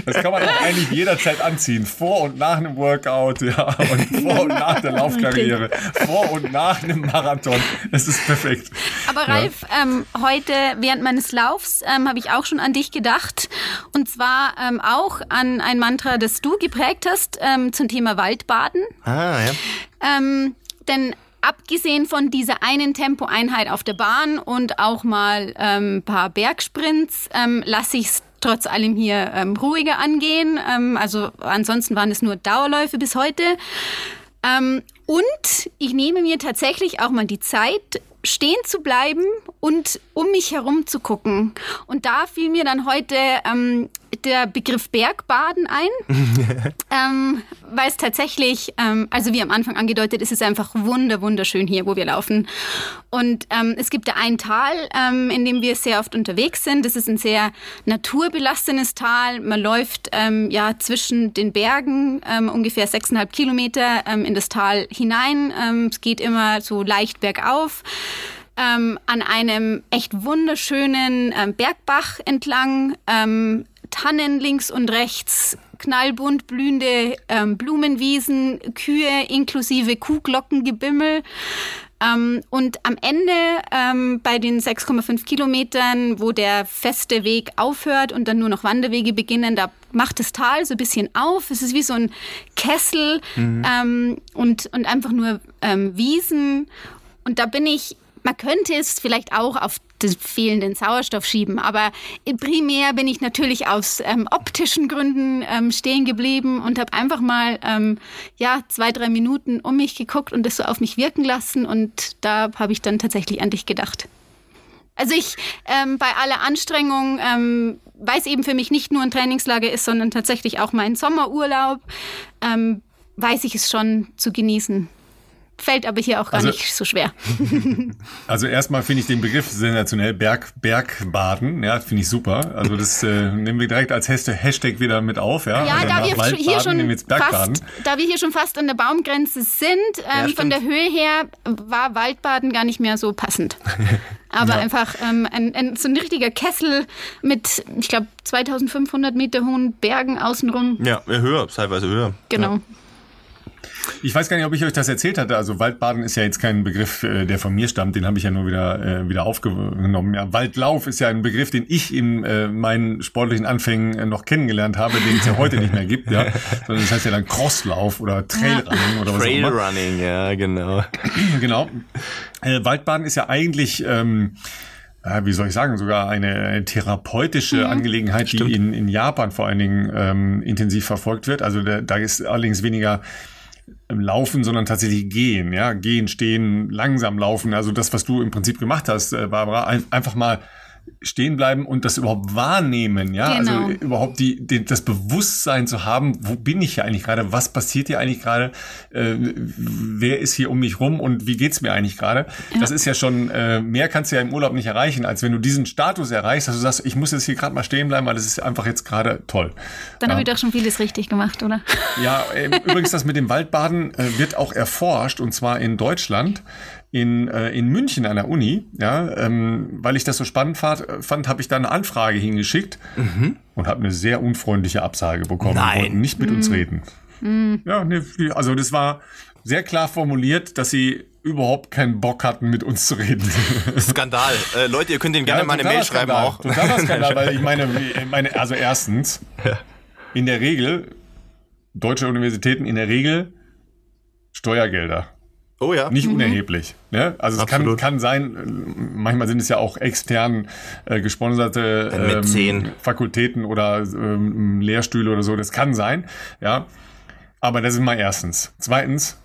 [SPEAKER 1] Das kann man auch eigentlich jederzeit anziehen. Vor und nach einem Workout, ja, und vor und nach der Laufkarriere, vor und nach einem Marathon. Das ist perfekt.
[SPEAKER 2] Aber Ralf, ähm, heute während meines Laufs ähm, habe ich auch schon an dich gedacht. Und zwar ähm, auch an ein Mantra, das du geprägt hast ähm, zum Thema Waldbaden.
[SPEAKER 3] Ah, ja.
[SPEAKER 2] Ähm, denn abgesehen von dieser einen Tempoeinheit auf der Bahn und auch mal ähm, ein paar Bergsprints, ähm, lasse ich es trotz allem hier ähm, ruhiger angehen. Ähm, also ansonsten waren es nur Dauerläufe bis heute. Und ich nehme mir tatsächlich auch mal die Zeit, stehen zu bleiben und um mich herum zu gucken. Und da fiel mir dann heute ähm, der Begriff Bergbaden ein, ähm, weil es tatsächlich, ähm, also wie am Anfang angedeutet, ist es einfach wunder wunderschön hier, wo wir laufen. Und ähm, es gibt da ein Tal, ähm, in dem wir sehr oft unterwegs sind. Das ist ein sehr naturbelassenes Tal. Man läuft ähm, ja zwischen den Bergen ähm, ungefähr sechseinhalb Kilometer in das Tal hinein. Es geht immer so leicht bergauf ähm, an einem echt wunderschönen ähm, Bergbach entlang. Ähm, Tannen links und rechts, knallbunt blühende ähm, Blumenwiesen, Kühe inklusive Kuhglockengebimmel. Ähm, und am Ende ähm, bei den 6,5 Kilometern, wo der feste Weg aufhört und dann nur noch Wanderwege beginnen, da macht das Tal so ein bisschen auf. Es ist wie so ein Kessel mhm. ähm, und, und einfach nur ähm, Wiesen. Und da bin ich man könnte es vielleicht auch auf den fehlenden Sauerstoff schieben, aber primär bin ich natürlich aus ähm, optischen Gründen ähm, stehen geblieben und habe einfach mal ähm, ja zwei drei Minuten um mich geguckt und das so auf mich wirken lassen. Und da habe ich dann tatsächlich an dich gedacht. Also ich ähm, bei aller Anstrengung, ähm, weil es eben für mich nicht nur ein Trainingslager ist, sondern tatsächlich auch mein Sommerurlaub, ähm, weiß ich es schon zu genießen fällt aber hier auch gar also, nicht so schwer.
[SPEAKER 1] Also erstmal finde ich den Begriff sensationell, Berg, Bergbaden, ja, finde ich super. Also das äh, nehmen wir direkt als Hashtag wieder mit auf, ja.
[SPEAKER 2] Ja,
[SPEAKER 1] also
[SPEAKER 2] da wir hier schon fast, da wir hier schon fast an der Baumgrenze sind, ähm, ja, von der Höhe her war Waldbaden gar nicht mehr so passend. Aber ja. einfach ähm, ein, ein, so ein richtiger Kessel mit, ich glaube, 2500 Meter hohen Bergen außenrum.
[SPEAKER 3] Ja, höher, teilweise höher.
[SPEAKER 2] Genau.
[SPEAKER 3] Ja.
[SPEAKER 1] Ich weiß gar nicht, ob ich euch das erzählt hatte. Also Waldbaden ist ja jetzt kein Begriff, äh, der von mir stammt. Den habe ich ja nur wieder, äh, wieder aufgenommen. Ja, Waldlauf ist ja ein Begriff, den ich in äh, meinen sportlichen Anfängen äh, noch kennengelernt habe, den es ja heute nicht mehr gibt. Ja, sondern das heißt ja dann Crosslauf oder Trailrunning oder was
[SPEAKER 3] Trailrunning, auch immer. Trailrunning, ja, genau.
[SPEAKER 1] genau. Äh, Waldbaden ist ja eigentlich ähm, wie soll ich sagen, sogar eine, therapeutische mhm. Angelegenheit, Stimmt. die in, in Japan vor allen Dingen ähm, intensiv verfolgt wird. Also da, da ist allerdings weniger Laufen, sondern tatsächlich gehen, ja, gehen, stehen, langsam laufen. Also das, was du im Prinzip gemacht hast, äh, Barbara, einfach mal stehen bleiben und das überhaupt wahrnehmen, ja, also genau. also überhaupt die, die, das Bewusstsein zu haben, wo bin ich hier eigentlich gerade, was passiert hier eigentlich gerade, äh, wer ist hier um mich rum und wie geht's mir eigentlich gerade? Ja. Das ist ja schon äh, mehr kannst du ja im Urlaub nicht erreichen, als wenn du diesen Status erreichst, dass du sagst, ich muss jetzt hier gerade mal stehen bleiben, weil das ist einfach jetzt gerade toll.
[SPEAKER 2] Dann
[SPEAKER 1] ja.
[SPEAKER 2] habe ich doch schon vieles richtig gemacht, oder?
[SPEAKER 1] Ja, äh, übrigens das mit dem Waldbaden äh, wird auch erforscht und zwar in Deutschland in, äh, in München an der Uni, ja, ähm, weil ich das so spannend fand, fand habe ich da eine Anfrage hingeschickt mhm. und habe eine sehr unfreundliche Absage bekommen.
[SPEAKER 3] Nein.
[SPEAKER 1] Wollten nicht mit mhm. uns reden. Mhm. Ja, nee, also das war sehr klar formuliert, dass sie überhaupt keinen Bock hatten, mit uns zu reden.
[SPEAKER 3] Skandal. Äh, Leute, ihr könnt ihnen gerne ja, mal eine Mail schreiben
[SPEAKER 1] Skandal.
[SPEAKER 3] auch.
[SPEAKER 1] Totaler Skandal, weil ich meine, meine, also erstens, ja. in der Regel, deutsche Universitäten in der Regel Steuergelder.
[SPEAKER 3] Oh ja.
[SPEAKER 1] Nicht mhm. unerheblich. Ne? Also es kann, kann sein, manchmal sind es ja auch extern äh, gesponserte ähm, Fakultäten oder ähm, Lehrstühle oder so. Das kann sein, ja. Aber das ist mal erstens. Zweitens,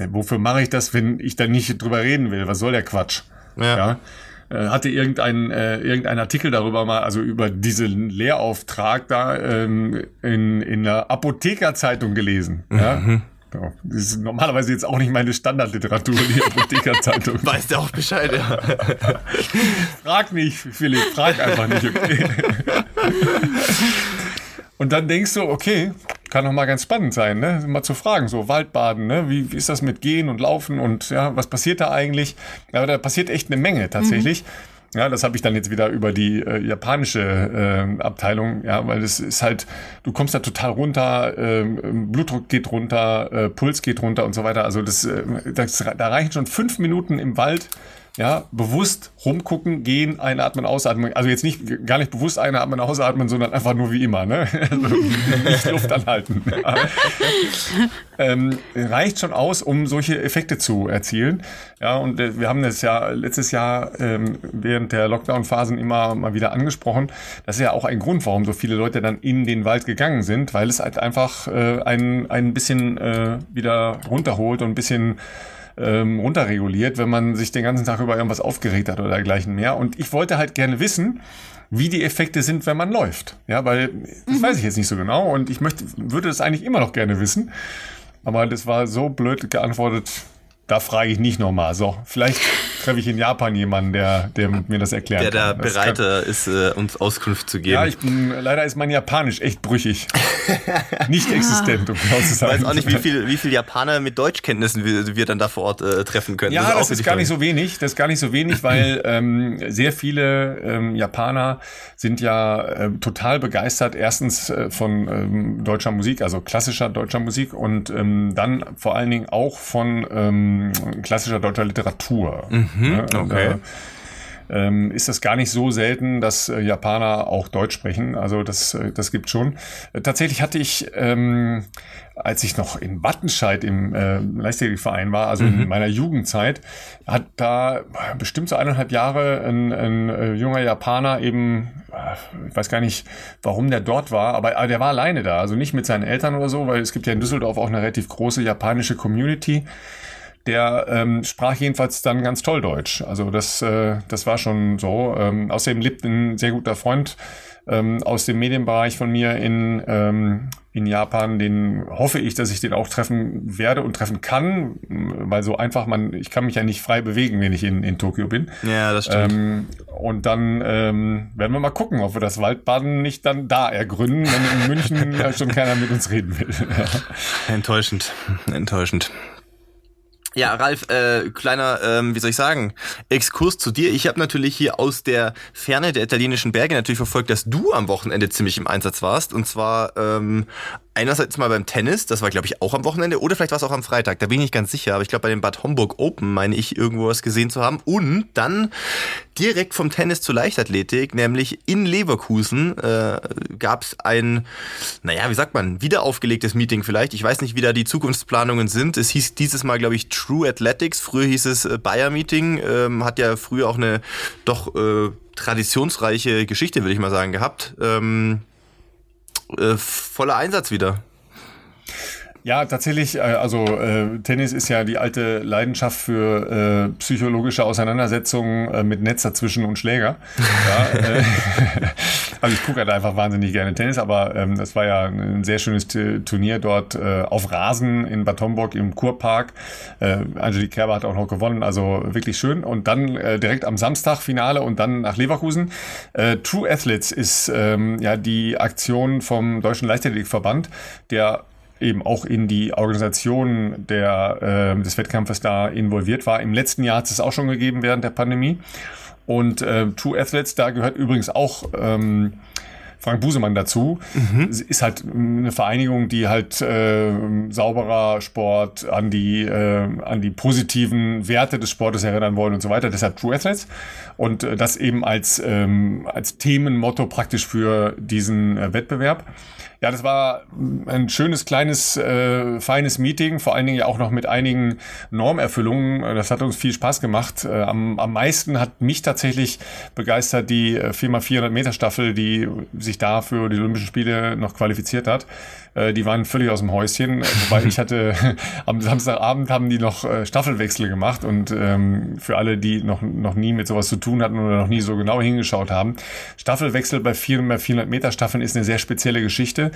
[SPEAKER 1] ja, wofür mache ich das, wenn ich da nicht drüber reden will? Was soll der Quatsch? Ja. ja? Äh, hatte irgendein, äh, irgendein Artikel darüber mal, also über diesen Lehrauftrag da ähm, in, in der Apothekerzeitung gelesen. Mhm. Ja? Ja, das ist normalerweise jetzt auch nicht meine Standardliteratur, die Apothekerzeitung.
[SPEAKER 3] Weißt du auch Bescheid, ja.
[SPEAKER 1] frag nicht, Philipp, frag einfach nicht, okay. Und dann denkst du, okay, kann doch mal ganz spannend sein, ne? Mal zu fragen, so Waldbaden, ne? Wie, wie ist das mit Gehen und Laufen und ja, was passiert da eigentlich? Ja, da passiert echt eine Menge tatsächlich. Mhm. Ja, das habe ich dann jetzt wieder über die äh, japanische äh, Abteilung, ja, weil das ist halt, du kommst da total runter, äh, Blutdruck geht runter, äh, Puls geht runter und so weiter. Also das, äh, das, da reichen schon fünf Minuten im Wald ja, bewusst rumgucken, gehen, einatmen, ausatmen. Also jetzt nicht, gar nicht bewusst einatmen, ausatmen, sondern einfach nur wie immer, ne? Also nicht Luft anhalten. Ähm, reicht schon aus, um solche Effekte zu erzielen. Ja, und äh, wir haben das ja letztes Jahr ähm, während der Lockdown-Phasen immer mal wieder angesprochen. Das ist ja auch ein Grund, warum so viele Leute dann in den Wald gegangen sind, weil es halt einfach äh, ein, ein bisschen äh, wieder runterholt und ein bisschen ähm, runterreguliert, wenn man sich den ganzen Tag über irgendwas aufgeregt hat oder dergleichen mehr. Und ich wollte halt gerne wissen, wie die Effekte sind, wenn man läuft. Ja, weil das mhm. weiß ich jetzt nicht so genau und ich möchte, würde das eigentlich immer noch gerne wissen. Aber das war so blöd geantwortet, da frage ich nicht nochmal. So, vielleicht treffe ich in Japan jemanden, der, der mir das erklärt.
[SPEAKER 3] Der da bereit ist, äh, uns Auskunft zu geben.
[SPEAKER 1] Ja, ich bin, leider ist mein Japanisch echt brüchig. nicht existent, um
[SPEAKER 3] genau zu sagen. Ich weiß auch nicht, wie viel, wie viel Japaner mit Deutschkenntnissen wir, wir dann da vor Ort äh, treffen können.
[SPEAKER 1] Ja, das, das ist, gar nicht so wenig. Das ist gar nicht so wenig, weil ähm, sehr viele ähm, Japaner sind ja äh, total begeistert. Erstens äh, von ähm, deutscher Musik, also klassischer deutscher Musik und ähm, dann vor allen Dingen auch von ähm, klassischer deutscher Literatur. Mhm,
[SPEAKER 3] ne? okay. Und,
[SPEAKER 1] ähm, ist das gar nicht so selten, dass äh, Japaner auch Deutsch sprechen. Also das, äh, das gibt schon. Äh, tatsächlich hatte ich, ähm, als ich noch in Wattenscheid im äh, Leichtathletikverein war, also mhm. in meiner Jugendzeit, hat da bestimmt so eineinhalb Jahre ein, ein äh, junger Japaner eben, ich weiß gar nicht, warum der dort war, aber, aber der war alleine da, also nicht mit seinen Eltern oder so, weil es gibt ja in Düsseldorf auch eine relativ große japanische Community der ähm, sprach jedenfalls dann ganz toll Deutsch. Also das, äh, das war schon so. Ähm, außerdem lebt ein sehr guter Freund ähm, aus dem Medienbereich von mir in, ähm, in Japan. Den hoffe ich, dass ich den auch treffen werde und treffen kann, weil so einfach man, ich kann mich ja nicht frei bewegen, wenn ich in, in Tokio bin.
[SPEAKER 3] Ja, das stimmt.
[SPEAKER 1] Ähm, und dann ähm, werden wir mal gucken, ob wir das Waldbaden nicht dann da ergründen, wenn in München ja schon keiner mit uns reden will.
[SPEAKER 3] Enttäuschend, enttäuschend. Ja, Ralf, äh, kleiner, ähm, wie soll ich sagen, Exkurs zu dir. Ich habe natürlich hier aus der Ferne der italienischen Berge natürlich verfolgt, dass du am Wochenende ziemlich im Einsatz warst. Und zwar ähm, einerseits mal beim Tennis, das war glaube ich auch am Wochenende oder vielleicht war es auch am Freitag, da bin ich nicht ganz sicher, aber ich glaube bei dem Bad Homburg Open meine ich irgendwo was gesehen zu haben. Und dann direkt vom Tennis zur Leichtathletik, nämlich in Leverkusen äh, gab es ein, naja, wie sagt man, wiederaufgelegtes Meeting vielleicht, ich weiß nicht, wie da die Zukunftsplanungen sind, es hieß dieses Mal glaube ich True Athletics, früher hieß es äh, Bayer Meeting, ähm, hat ja früher auch eine doch äh, traditionsreiche Geschichte, würde ich mal sagen, gehabt. Ähm, äh, voller Einsatz wieder.
[SPEAKER 1] Ja, tatsächlich, äh, also äh, Tennis ist ja die alte Leidenschaft für äh, psychologische Auseinandersetzungen äh, mit Netz dazwischen und Schläger. Ja, äh, also ich gucke halt einfach wahnsinnig gerne Tennis, aber ähm, das war ja ein sehr schönes Turnier dort äh, auf Rasen in Bad Homburg im Kurpark. Äh, Angelique Kerber hat auch noch gewonnen, also wirklich schön. Und dann äh, direkt am Samstag Finale und dann nach Leverkusen. Äh, True Athletes ist ähm, ja die Aktion vom Deutschen Leichtathletikverband, der eben auch in die Organisation der, äh, des Wettkampfes da involviert war. Im letzten Jahr hat es auch schon gegeben während der Pandemie. Und äh, True Athletes, da gehört übrigens auch ähm, Frank Busemann dazu. Mhm. Ist halt eine Vereinigung, die halt äh, sauberer Sport an die, äh, an die positiven Werte des Sportes erinnern wollen und so weiter. Deshalb True Athletes. Und äh, das eben als, ähm, als Themenmotto praktisch für diesen äh, Wettbewerb. Ja, das war ein schönes, kleines, äh, feines Meeting, vor allen Dingen ja auch noch mit einigen Normerfüllungen. Das hat uns viel Spaß gemacht. Äh, am, am meisten hat mich tatsächlich begeistert die 4x400 Meter Staffel, die sich da für die Olympischen Spiele noch qualifiziert hat. Äh, die waren völlig aus dem Häuschen, wobei ich hatte, am Samstagabend haben die noch äh, Staffelwechsel gemacht und ähm, für alle, die noch, noch nie mit sowas zu tun hatten oder noch nie so genau hingeschaut haben, Staffelwechsel bei 400, 400 Meter Staffeln ist eine sehr spezielle Geschichte,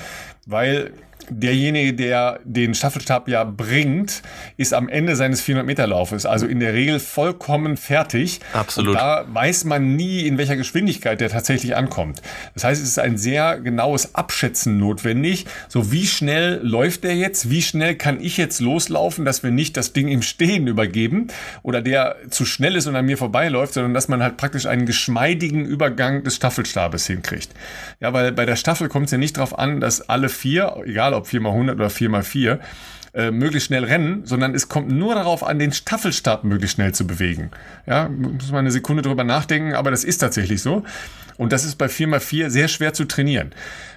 [SPEAKER 1] weil derjenige, der den Staffelstab ja bringt, ist am Ende seines 400-Meter-Laufes, also in der Regel vollkommen fertig.
[SPEAKER 3] Absolut.
[SPEAKER 1] Und da weiß man nie, in welcher Geschwindigkeit der tatsächlich ankommt. Das heißt, es ist ein sehr genaues Abschätzen notwendig. So, wie schnell läuft der jetzt? Wie schnell kann ich jetzt loslaufen, dass wir nicht das Ding im Stehen übergeben oder der zu schnell ist und an mir vorbeiläuft, sondern dass man halt praktisch einen geschmeidigen Übergang des Staffelstabes hinkriegt. Ja, weil bei der Staffel kommt es ja nicht darauf an, dass alle vier, egal ob ob 4x100 oder 4x4, äh, möglichst schnell rennen, sondern es kommt nur darauf an, den Staffelstab möglichst schnell zu bewegen. Ja, muss man eine Sekunde drüber nachdenken, aber das ist tatsächlich so. Und das ist bei 4x4 sehr schwer zu trainieren.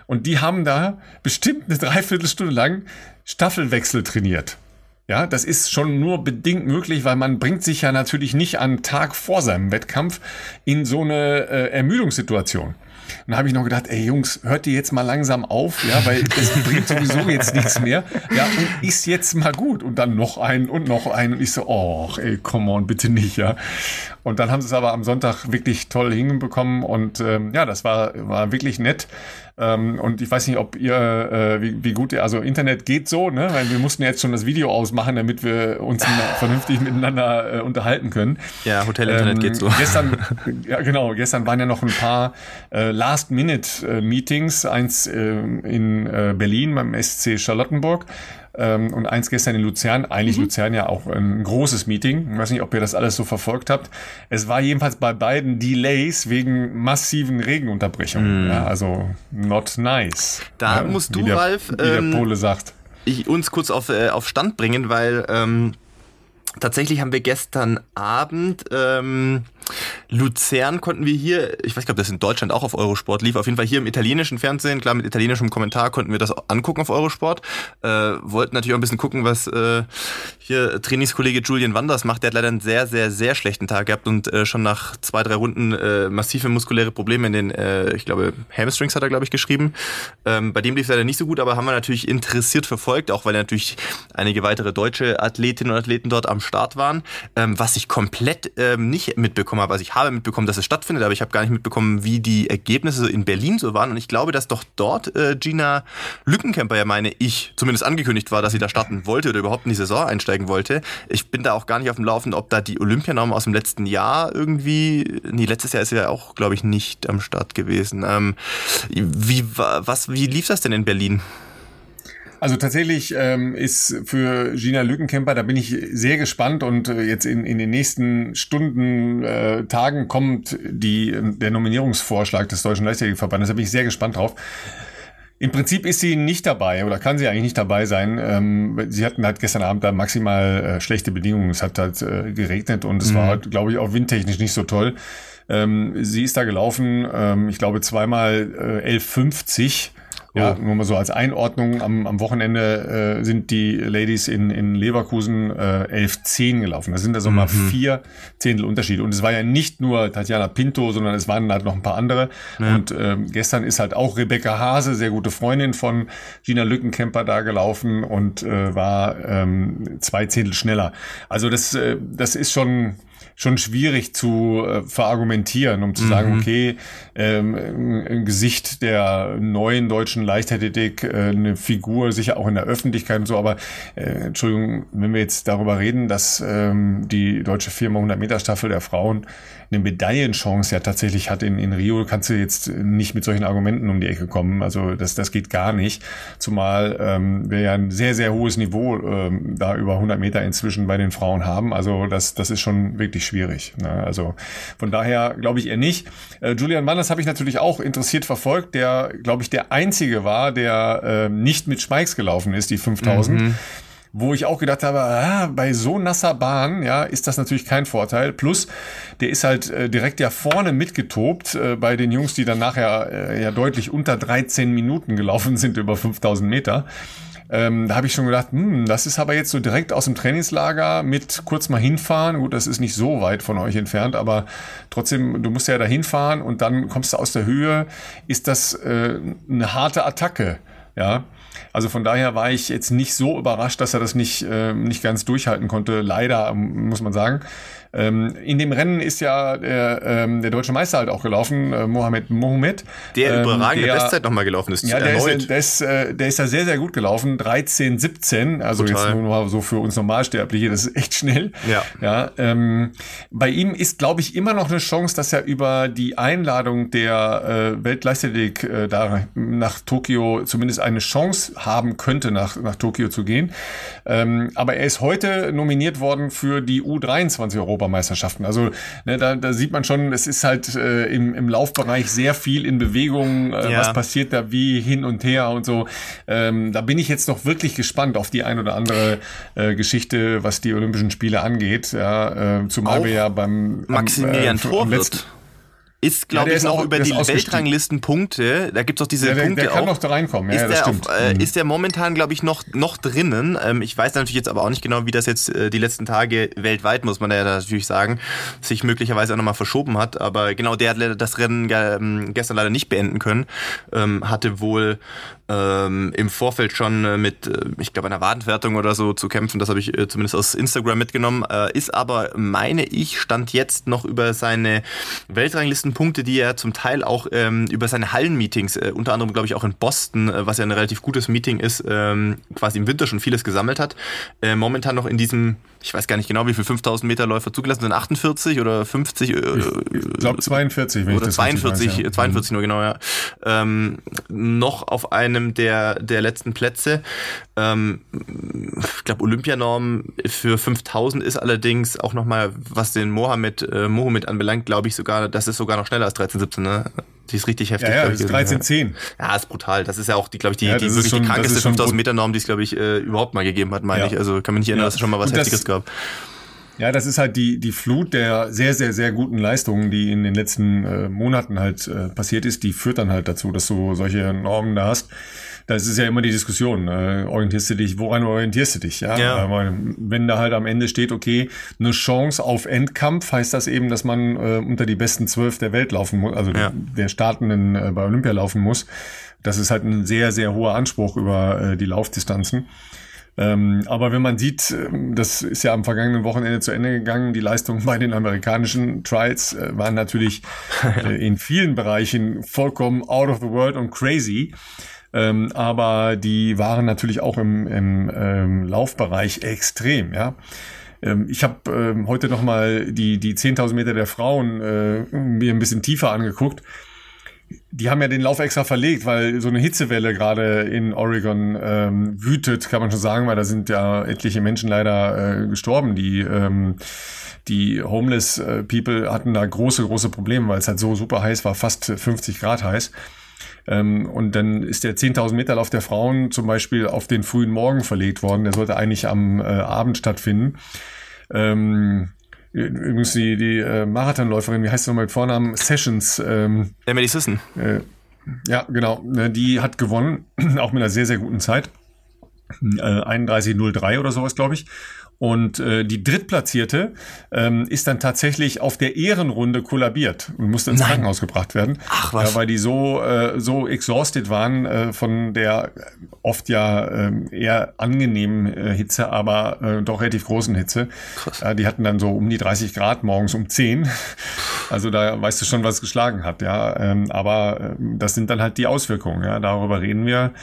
[SPEAKER 1] Und die haben da bestimmt eine Dreiviertelstunde lang Staffelwechsel trainiert. Ja, das ist schon nur bedingt möglich, weil man bringt sich ja natürlich nicht an Tag vor seinem Wettkampf in so eine äh, Ermüdungssituation. Und dann habe ich noch gedacht, ey Jungs, hört ihr jetzt mal langsam auf, ja, weil es bringt sowieso jetzt nichts mehr. Ja, und ist jetzt mal gut. Und dann noch einen und noch einen. Und ich so, oh, ey, come on, bitte nicht, ja. Und dann haben sie es aber am Sonntag wirklich toll hinbekommen und ähm, ja, das war, war wirklich nett. Ähm, und ich weiß nicht, ob ihr, äh, wie, wie gut ihr, also Internet geht so, ne? Weil wir mussten jetzt schon das Video ausmachen, damit wir uns vernünftig miteinander äh, unterhalten können.
[SPEAKER 3] Ja, Hotel-Internet ähm, geht so.
[SPEAKER 1] Gestern, ja genau, gestern waren ja noch ein paar äh, Last-Minute-Meetings, eins äh, in äh, Berlin beim SC Charlottenburg ähm, und eins gestern in Luzern. Eigentlich mhm. Luzern ja auch ein großes Meeting. Ich weiß nicht, ob ihr das alles so verfolgt habt. Es war jedenfalls bei beiden Delays wegen massiven Regenunterbrechungen. Mhm. Ja, also not nice.
[SPEAKER 3] Da ja, musst du,
[SPEAKER 1] der,
[SPEAKER 3] Ralf,
[SPEAKER 1] wie der ähm, Pole sagt.
[SPEAKER 3] Ich, uns kurz auf, äh, auf Stand bringen, weil ähm, tatsächlich haben wir gestern Abend ähm, Luzern konnten wir hier, ich weiß nicht, ob das in Deutschland auch auf Eurosport lief, auf jeden Fall hier im italienischen Fernsehen, klar mit italienischem Kommentar konnten wir das angucken auf Eurosport. Äh, wollten natürlich auch ein bisschen gucken, was äh, hier Trainingskollege Julian Wanders macht. Der hat leider einen sehr, sehr, sehr schlechten Tag gehabt und äh, schon nach zwei, drei Runden äh, massive muskuläre Probleme in den, äh, ich glaube, Hamstrings hat er, glaube ich, geschrieben. Ähm, bei dem lief es leider nicht so gut, aber haben wir natürlich interessiert verfolgt, auch weil natürlich einige weitere deutsche Athletinnen und Athleten dort am Start waren. Ähm, was ich komplett ähm, nicht mitbekommen habe, also ich habe mitbekommen, dass es stattfindet, aber ich habe gar nicht mitbekommen, wie die Ergebnisse in Berlin so waren. Und ich glaube, dass doch dort äh, Gina Lückenkämper ja meine ich zumindest angekündigt war, dass sie da starten wollte oder überhaupt in die Saison einsteigen wollte. Ich bin da auch gar nicht auf dem Laufenden, ob da die Olympianorm aus dem letzten Jahr irgendwie, nee, letztes Jahr ist sie ja auch, glaube ich, nicht am Start gewesen. Ähm, wie, was, wie lief das denn in Berlin?
[SPEAKER 1] Also tatsächlich ähm, ist für Gina Lückenkämper, da bin ich sehr gespannt und äh, jetzt in, in den nächsten Stunden, äh, Tagen kommt die, der Nominierungsvorschlag des Deutschen Leichtathletikverbandes. Da bin ich sehr gespannt drauf. Im Prinzip ist sie nicht dabei oder kann sie eigentlich nicht dabei sein. Ähm, sie hatten halt gestern Abend da maximal äh, schlechte Bedingungen. Es hat halt äh, geregnet und es mhm. war, halt, glaube ich, auch windtechnisch nicht so toll. Ähm, sie ist da gelaufen, ähm, ich glaube zweimal äh, 11,50 ja, nur mal so als Einordnung. Am, am Wochenende äh, sind die Ladies in, in Leverkusen äh, 11-10 gelaufen. Das sind also mhm. mal vier Zehntel Unterschied. Und es war ja nicht nur Tatjana Pinto, sondern es waren halt noch ein paar andere. Ja. Und ähm, gestern ist halt auch Rebecca Hase, sehr gute Freundin von Gina Lückenkämper, da gelaufen und äh, war ähm, zwei Zehntel schneller. Also das, äh, das ist schon schon schwierig zu äh, verargumentieren, um zu mhm. sagen, okay, ähm, ein Gesicht der neuen deutschen Leichtathletik, äh, eine Figur, sicher auch in der Öffentlichkeit und so, aber äh, Entschuldigung, wenn wir jetzt darüber reden, dass ähm, die deutsche Firma 100 Meter Staffel der Frauen eine Medaillenchance ja tatsächlich hat in, in Rio, kannst du jetzt nicht mit solchen Argumenten um die Ecke kommen. Also das, das geht gar nicht. Zumal ähm, wir ja ein sehr, sehr hohes Niveau ähm, da über 100 Meter inzwischen bei den Frauen haben. Also das, das ist schon wirklich schwierig. Ne? Also von daher glaube ich eher nicht. Äh, Julian Wanders habe ich natürlich auch interessiert verfolgt, der, glaube ich, der Einzige war, der äh, nicht mit Schmeiks gelaufen ist, die 5000. Mhm wo ich auch gedacht habe, ah, bei so nasser Bahn, ja, ist das natürlich kein Vorteil. Plus, der ist halt äh, direkt ja vorne mitgetobt äh, bei den Jungs, die dann nachher äh, ja deutlich unter 13 Minuten gelaufen sind über 5000 Meter. Ähm, da habe ich schon gedacht, hm, das ist aber jetzt so direkt aus dem Trainingslager mit kurz mal hinfahren. Gut, das ist nicht so weit von euch entfernt, aber trotzdem, du musst ja da hinfahren und dann kommst du aus der Höhe. Ist das äh, eine harte Attacke? Ja, also von daher war ich jetzt nicht so überrascht, dass er das nicht, äh, nicht ganz durchhalten konnte. Leider, muss man sagen. Ähm, in dem Rennen ist ja der, ähm, der deutsche Meister halt auch gelaufen, äh, Mohamed Mohamed.
[SPEAKER 3] Der ähm, überragende der, Bestzeit nochmal gelaufen ist.
[SPEAKER 1] Ja, der erneut. ist, der, ist, äh, der ist ja sehr, sehr gut gelaufen. 13, 17. Also Total. jetzt nur mal so für uns Normalsterbliche, das ist echt schnell.
[SPEAKER 3] Ja.
[SPEAKER 1] ja ähm, bei ihm ist, glaube ich, immer noch eine Chance, dass er über die Einladung der äh, Weltleichtathletik äh, da nach Tokio zumindest eine Chance haben könnte, nach, nach Tokio zu gehen. Ähm, aber er ist heute nominiert worden für die U23 Europa Europameisterschaften. Also ne, da, da sieht man schon, es ist halt äh, im, im Laufbereich sehr viel in Bewegung, äh, ja. was passiert da wie hin und her und so. Ähm, da bin ich jetzt noch wirklich gespannt auf die ein oder andere äh, Geschichte, was die Olympischen Spiele angeht. Ja, äh, zumal Auch wir ja beim
[SPEAKER 3] Maximilian am, äh, Tor ist, glaube ja, ich, noch auch, über die Weltranglistenpunkte. Da gibt es auch diese ja, der, Punkte.
[SPEAKER 1] Der kann
[SPEAKER 3] auch.
[SPEAKER 1] noch da reinkommen. Ja,
[SPEAKER 3] ist, der auf, äh, mhm. ist der momentan, glaube ich, noch, noch drinnen. Ähm, ich weiß natürlich jetzt aber auch nicht genau, wie das jetzt äh, die letzten Tage weltweit, muss man ja natürlich sagen, sich möglicherweise auch nochmal verschoben hat. Aber genau, der hat das Rennen ähm, gestern leider nicht beenden können. Ähm, hatte wohl ähm, im Vorfeld schon äh, mit, äh, ich glaube, einer Wadenwertung oder so zu kämpfen. Das habe ich äh, zumindest aus Instagram mitgenommen. Äh, ist aber, meine ich, stand jetzt noch über seine Weltranglistenpunkte, die er zum Teil auch ähm, über seine Hallenmeetings, äh, unter anderem, glaube ich, auch in Boston, äh, was ja ein relativ gutes Meeting ist, ähm, quasi im Winter schon vieles gesammelt hat. momentan noch in diesem, ich weiß gar nicht genau, wie viel 5000 Meter Läufer zugelassen sind, 48 oder 50?
[SPEAKER 1] ich glaube 42,
[SPEAKER 3] wenn oder ich das 42, weiß, ja. 42 nur genau, ja. Ähm, noch auf einem der, der letzten Plätze. Ähm, ich glaube, Olympianorm für 5000 ist allerdings auch nochmal, was den Mohammed, äh, Mohammed anbelangt, glaube ich sogar, das ist sogar noch schneller als 1317, ne? Die ist richtig heftig.
[SPEAKER 1] Ja, ja das ist 1310.
[SPEAKER 3] Ja, ist brutal. Das ist ja auch, die, glaube ich, die, ja, die wirklich schon, die krankeste 5000 Meter Norm, die es, glaube ich, äh, überhaupt mal gegeben hat, meine ja. ich. Also kann mich nicht erinnern, ja. dass es schon mal was Und Heftiges gab.
[SPEAKER 1] Ja, das ist halt die, die Flut der sehr, sehr, sehr guten Leistungen, die in den letzten äh, Monaten halt äh, passiert ist, die führt dann halt dazu, dass du solche Normen da hast. Das ist ja immer die Diskussion. Äh, orientierst du dich, woran orientierst du dich? Ja? ja. Aber wenn da halt am Ende steht, okay, eine Chance auf Endkampf, heißt das eben, dass man äh, unter die besten zwölf der Welt laufen muss, also ja. der Startenden äh, bei Olympia laufen muss. Das ist halt ein sehr, sehr hoher Anspruch über äh, die Laufdistanzen. Ähm, aber wenn man sieht, ähm, das ist ja am vergangenen Wochenende zu Ende gegangen, die Leistungen bei den amerikanischen Trials äh, waren natürlich äh, in vielen Bereichen vollkommen out of the world und crazy. Ähm, aber die waren natürlich auch im, im ähm, Laufbereich extrem, ja. Ähm, ich habe ähm, heute noch mal die, die 10.000 Meter der Frauen äh, mir ein bisschen tiefer angeguckt die haben ja den Lauf extra verlegt, weil so eine Hitzewelle gerade in Oregon ähm, wütet, kann man schon sagen, weil da sind ja etliche Menschen leider äh, gestorben, die ähm, die Homeless äh, People hatten da große, große Probleme, weil es halt so super heiß war, fast 50 Grad heiß. Ähm, und dann ist der 10.000 Meter Lauf der Frauen zum Beispiel auf den frühen Morgen verlegt worden. Der sollte eigentlich am äh, Abend stattfinden. Ähm, Übrigens die, die äh, Marathonläuferin, wie heißt sie nochmal mit Vornamen? Sessions. Ähm,
[SPEAKER 3] Emily Sisson.
[SPEAKER 1] Äh, ja, genau. Ne, die hat gewonnen, auch mit einer sehr, sehr guten Zeit. Äh, 31.03 oder sowas, glaube ich. Und äh, die Drittplatzierte ähm, ist dann tatsächlich auf der Ehrenrunde kollabiert und musste ins Nein. Krankenhaus gebracht werden.
[SPEAKER 3] Ach was.
[SPEAKER 1] Ja, weil die so, äh, so exhausted waren äh, von der oft ja äh, eher angenehmen äh, Hitze, aber äh, doch relativ großen Hitze. Krass. Ja, die hatten dann so um die 30 Grad morgens um 10. Also da weißt du schon, was geschlagen hat. Ja, ähm, aber äh, das sind dann halt die Auswirkungen. Ja, darüber reden wir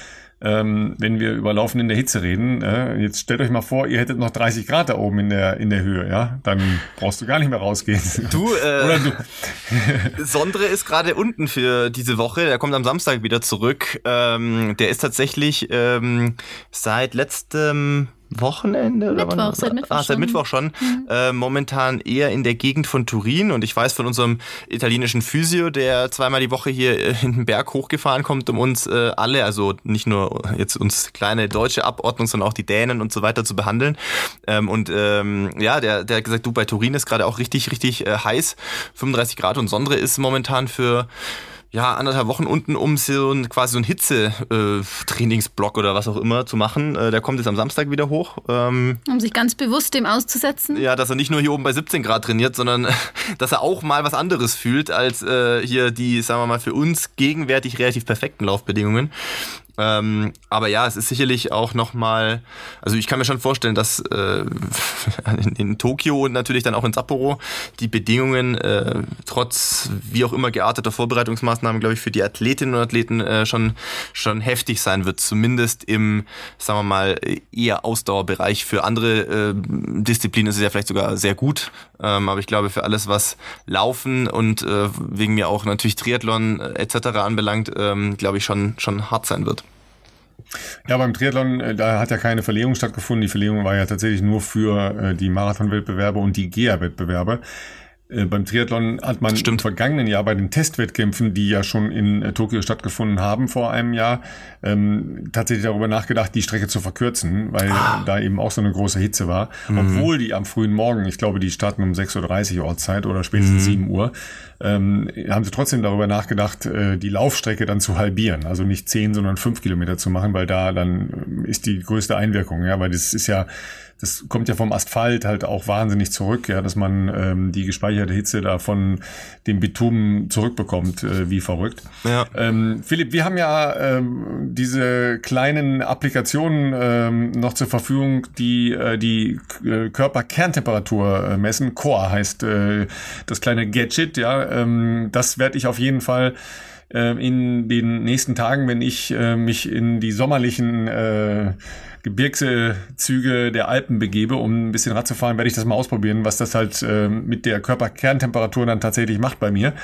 [SPEAKER 1] ähm, wenn wir über Laufen in der Hitze reden. Äh, jetzt stellt euch mal vor, ihr hättet noch 30 Grad da oben in der, in der Höhe, ja? Dann brauchst du gar nicht mehr rausgehen.
[SPEAKER 3] Du, äh, du. Sondre ist gerade unten für diese Woche. Der kommt am Samstag wieder zurück. Ähm, der ist tatsächlich ähm, seit letztem Wochenende?
[SPEAKER 2] Mittwoch, oder seit Mittwoch
[SPEAKER 3] ah, seit Mittwoch schon. Mhm. Äh, momentan eher in der Gegend von Turin und ich weiß von unserem italienischen Physio, der zweimal die Woche hier äh, in den Berg hochgefahren kommt, um uns äh, alle, also nicht nur jetzt uns kleine deutsche Abordnung, sondern auch die Dänen und so weiter zu behandeln. Ähm, und ähm, ja, der, der hat gesagt, du, bei Turin ist gerade auch richtig, richtig äh, heiß, 35 Grad und Sondre ist momentan für ja, anderthalb Wochen unten, um so ein, quasi so ein Hitze-Trainingsblock äh, oder was auch immer zu machen. Äh, der kommt jetzt am Samstag wieder hoch.
[SPEAKER 2] Ähm, um sich ganz bewusst dem auszusetzen.
[SPEAKER 3] Ja, dass er nicht nur hier oben bei 17 Grad trainiert, sondern dass er auch mal was anderes fühlt als äh, hier die, sagen wir mal, für uns gegenwärtig relativ perfekten Laufbedingungen. Ähm, aber ja, es ist sicherlich auch nochmal, also ich kann mir schon vorstellen, dass äh, in, in, Tokio und natürlich dann auch in Sapporo die Bedingungen äh, trotz wie auch immer gearteter Vorbereitungsmaßnahmen, glaube ich, für die Athletinnen und Athleten äh, schon, schon heftig sein wird. Zumindest im, sagen wir mal, eher Ausdauerbereich. Für andere äh, Disziplinen ist es ja vielleicht sogar sehr gut. Ähm, aber ich glaube, für alles, was Laufen und äh, wegen mir auch natürlich Triathlon äh, etc. anbelangt, ähm, glaube ich, schon, schon hart sein wird.
[SPEAKER 1] Ja, beim Triathlon, äh, da hat ja keine Verlegung stattgefunden. Die Verlegung war ja tatsächlich nur für äh, die Marathon-Wettbewerbe und die GEA-Wettbewerbe. äh, beim Triathlon hat man Stimmt. im vergangenen Jahr bei den Testwettkämpfen, die ja schon in Tokio stattgefunden haben vor einem Jahr, ähm, tatsächlich darüber nachgedacht, die Strecke zu verkürzen, weil ah. da eben auch so eine große Hitze war. Mhm. Obwohl die am frühen Morgen, ich glaube, die starten um 6.30 Uhr Ortszeit oder spätestens mhm. 7 Uhr, ähm, haben sie trotzdem darüber nachgedacht, äh, die Laufstrecke dann zu halbieren. Also nicht 10, sondern 5 Kilometer zu machen, weil da dann ist die größte Einwirkung, ja, weil das ist ja das kommt ja vom Asphalt halt auch wahnsinnig zurück, ja, dass man ähm, die gespeicherte Hitze da von dem Bitumen zurückbekommt, äh, wie verrückt. Ja. Ähm, Philipp, wir haben ja ähm, diese kleinen Applikationen ähm, noch zur Verfügung, die äh, die äh, Körperkerntemperatur äh, messen. Core heißt äh, das kleine Gadget, ja. Ähm, das werde ich auf jeden Fall äh, in den nächsten Tagen, wenn ich äh, mich in die sommerlichen äh, Gebirgszüge der Alpen begebe, um ein bisschen Rad zu fahren, werde ich das mal ausprobieren, was das halt äh, mit der Körperkerntemperatur dann tatsächlich macht bei mir.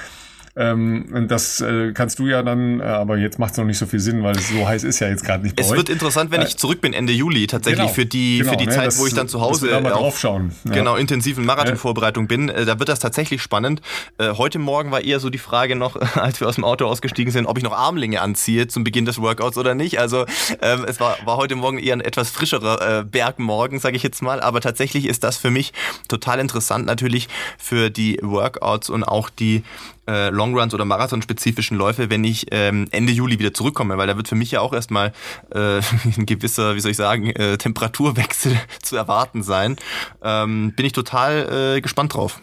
[SPEAKER 1] Ähm, das äh, kannst du ja dann, äh, aber jetzt macht es noch nicht so viel Sinn, weil es so heiß ist ja jetzt gerade nicht
[SPEAKER 3] bei Es euch. wird interessant, wenn äh, ich zurück bin Ende Juli tatsächlich genau, für die genau, für die ne, Zeit, das, wo ich dann zu Hause
[SPEAKER 1] da mal draufschauen.
[SPEAKER 3] Ja. Genau, intensiven Marathonvorbereitung bin. Äh, da wird das tatsächlich spannend. Äh, heute Morgen war eher so die Frage noch, als wir aus dem Auto ausgestiegen sind, ob ich noch Armlinge anziehe zum Beginn des Workouts oder nicht. Also ähm, es war, war heute Morgen eher ein etwas frischerer äh, Bergmorgen, sage ich jetzt mal. Aber tatsächlich ist das für mich total interessant natürlich für die Workouts und auch die äh, Longruns oder Marathonspezifischen Läufe, wenn ich ähm, Ende Juli wieder zurückkomme, weil da wird für mich ja auch erstmal äh, ein gewisser, wie soll ich sagen, äh, Temperaturwechsel zu erwarten sein. Ähm, bin ich total äh, gespannt drauf.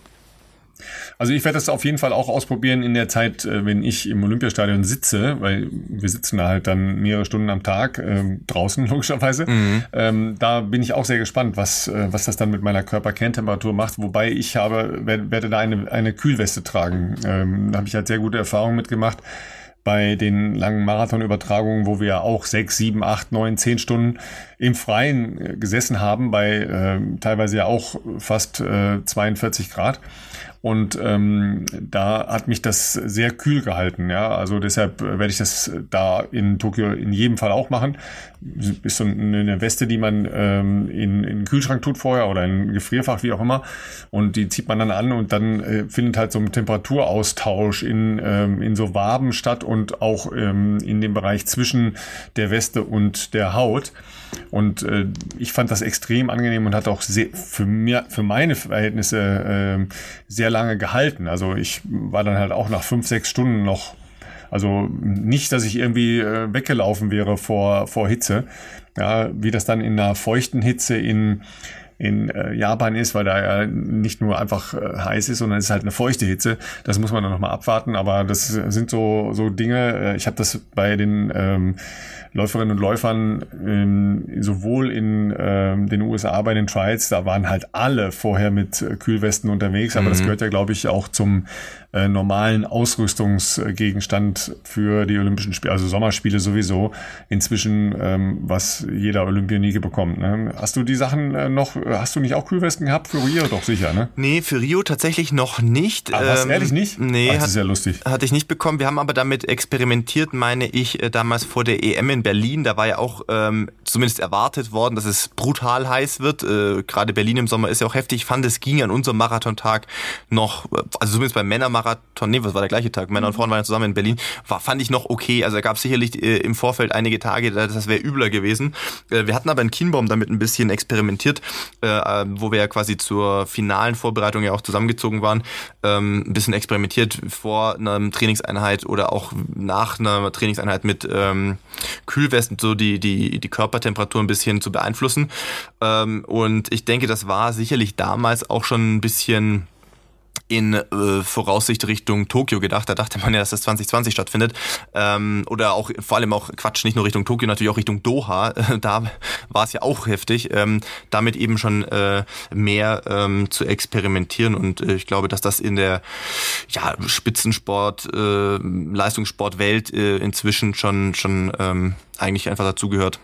[SPEAKER 1] Also ich werde das auf jeden Fall auch ausprobieren in der Zeit, äh, wenn ich im Olympiastadion sitze, weil wir sitzen da halt dann mehrere Stunden am Tag äh, draußen logischerweise. Mhm. Ähm, da bin ich auch sehr gespannt, was, äh, was das dann mit meiner Körperkerntemperatur macht. Wobei ich habe, werde, werde da eine, eine Kühlweste tragen. Ähm, da habe ich halt sehr gute Erfahrungen mitgemacht bei den langen Marathonübertragungen, wo wir auch sechs, sieben, acht, neun, zehn Stunden im Freien äh, gesessen haben, bei äh, teilweise ja auch fast äh, 42 Grad. Und ähm, da hat mich das sehr kühl gehalten. Ja, also deshalb werde ich das da in Tokio in jedem Fall auch machen. Ist so eine Weste, die man ähm, in, in den Kühlschrank tut vorher oder in ein Gefrierfach, wie auch immer. Und die zieht man dann an und dann äh, findet halt so ein Temperaturaustausch in, ähm, in so Waben statt und auch ähm, in dem Bereich zwischen der Weste und der Haut. Und äh, ich fand das extrem angenehm und hat auch sehr, für, mir, für meine Verhältnisse äh, sehr lange gehalten. Also ich war dann halt auch nach fünf, sechs Stunden noch, also nicht, dass ich irgendwie äh, weggelaufen wäre vor, vor Hitze. Ja, wie das dann in einer feuchten Hitze in in äh, Japan ist, weil da ja nicht nur einfach äh, heiß ist, sondern es ist halt eine feuchte Hitze. Das muss man dann nochmal abwarten. Aber das sind so, so Dinge. Äh, ich habe das bei den ähm, Läuferinnen und Läufern ähm, sowohl in ähm, den USA bei den Trials, da waren halt alle vorher mit äh, Kühlwesten unterwegs, aber mhm. das gehört ja, glaube ich, auch zum äh, normalen Ausrüstungsgegenstand für die Olympischen Spiele, also Sommerspiele sowieso, inzwischen, ähm, was jeder Olympionike bekommt. Ne? Hast du die Sachen äh, noch, hast du nicht auch Kühlwesten gehabt für Rio? Doch sicher, ne?
[SPEAKER 3] Nee, für Rio tatsächlich noch nicht.
[SPEAKER 1] Aber was, ähm, ehrlich nicht?
[SPEAKER 3] Nee. Ach,
[SPEAKER 1] das
[SPEAKER 3] ist ja
[SPEAKER 1] lustig.
[SPEAKER 3] Hatte ich nicht bekommen. Wir haben aber damit experimentiert, meine ich, äh, damals vor der EM in Berlin. Da war ja auch ähm, zumindest erwartet worden, dass es brutal heiß wird. Äh, Gerade Berlin im Sommer ist ja auch heftig. Ich fand, es ging an unserem Marathontag noch, äh, also zumindest beim Männermarathon Marathon, nee, was war der gleiche Tag? Männer und Frauen waren ja zusammen in Berlin. War, fand ich noch okay. Also da gab es sicherlich äh, im Vorfeld einige Tage, das wäre übler gewesen. Äh, wir hatten aber in Kienbaum damit ein bisschen experimentiert, äh, äh, wo wir ja quasi zur finalen Vorbereitung ja auch zusammengezogen waren. Ähm, ein bisschen experimentiert vor einer Trainingseinheit oder auch nach einer Trainingseinheit mit ähm, Kühlwesten, so die, die, die Körpertemperatur ein bisschen zu beeinflussen. Ähm, und ich denke, das war sicherlich damals auch schon ein bisschen in äh, Voraussicht Richtung Tokio gedacht. Da dachte man ja, dass das 2020 stattfindet. Ähm, oder auch vor allem auch Quatsch, nicht nur Richtung Tokio, natürlich auch Richtung Doha. da war es ja auch heftig. Ähm, damit eben schon äh, mehr ähm, zu experimentieren. Und äh, ich glaube, dass das in der ja, Spitzensport, äh, Leistungssportwelt äh, inzwischen schon, schon ähm, eigentlich einfach dazugehört.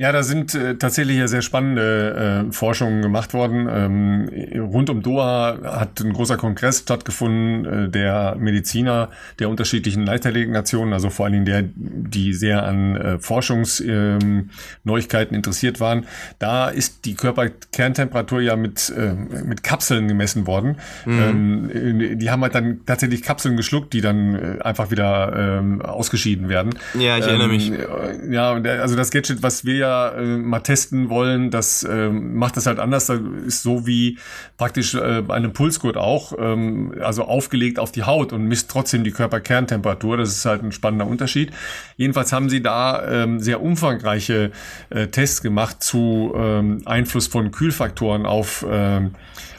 [SPEAKER 1] Ja, da sind äh, tatsächlich ja sehr spannende äh, Forschungen gemacht worden. Ähm, rund um Doha hat ein großer Kongress stattgefunden äh, der Mediziner der unterschiedlichen Leichtathletik-Nationen, also vor allen Dingen der, die sehr an äh, Forschungsneuigkeiten ähm, interessiert waren. Da ist die Körperkerntemperatur ja mit, äh, mit Kapseln gemessen worden. Mhm. Ähm, die haben halt dann tatsächlich Kapseln geschluckt, die dann äh, einfach wieder ähm, ausgeschieden werden.
[SPEAKER 3] Ja, ich erinnere mich.
[SPEAKER 1] Ähm, ja, also das Gadget, was wir ja äh, mal testen wollen, das äh, macht das halt anders. Das ist so wie praktisch äh, bei einem Pulsgurt auch, ähm, also aufgelegt auf die Haut und misst trotzdem die Körperkerntemperatur. Das ist halt ein spannender Unterschied. Jedenfalls haben sie da ähm, sehr umfangreiche äh, Tests gemacht zu ähm, Einfluss von Kühlfaktoren auf ähm,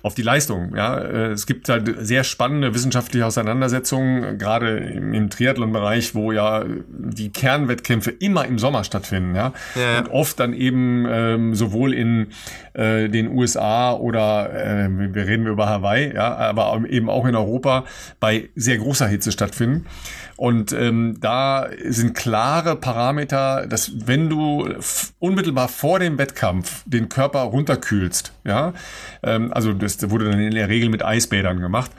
[SPEAKER 1] auf die Leistung. Ja, äh, es gibt halt sehr spannende wissenschaftliche Auseinandersetzungen, gerade im, im Triathlon-Bereich, wo ja die Kernwettkämpfe immer im Sommer stattfinden. Ja, ja. und oft dann eben ähm, sowohl in äh, den USA oder äh, wir reden über Hawaii, ja, aber eben auch in Europa bei sehr großer Hitze stattfinden. Und ähm, da sind klare Parameter, dass wenn du unmittelbar vor dem Wettkampf den Körper runterkühlst, ja, ähm, also das wurde dann in der Regel mit Eisbädern gemacht,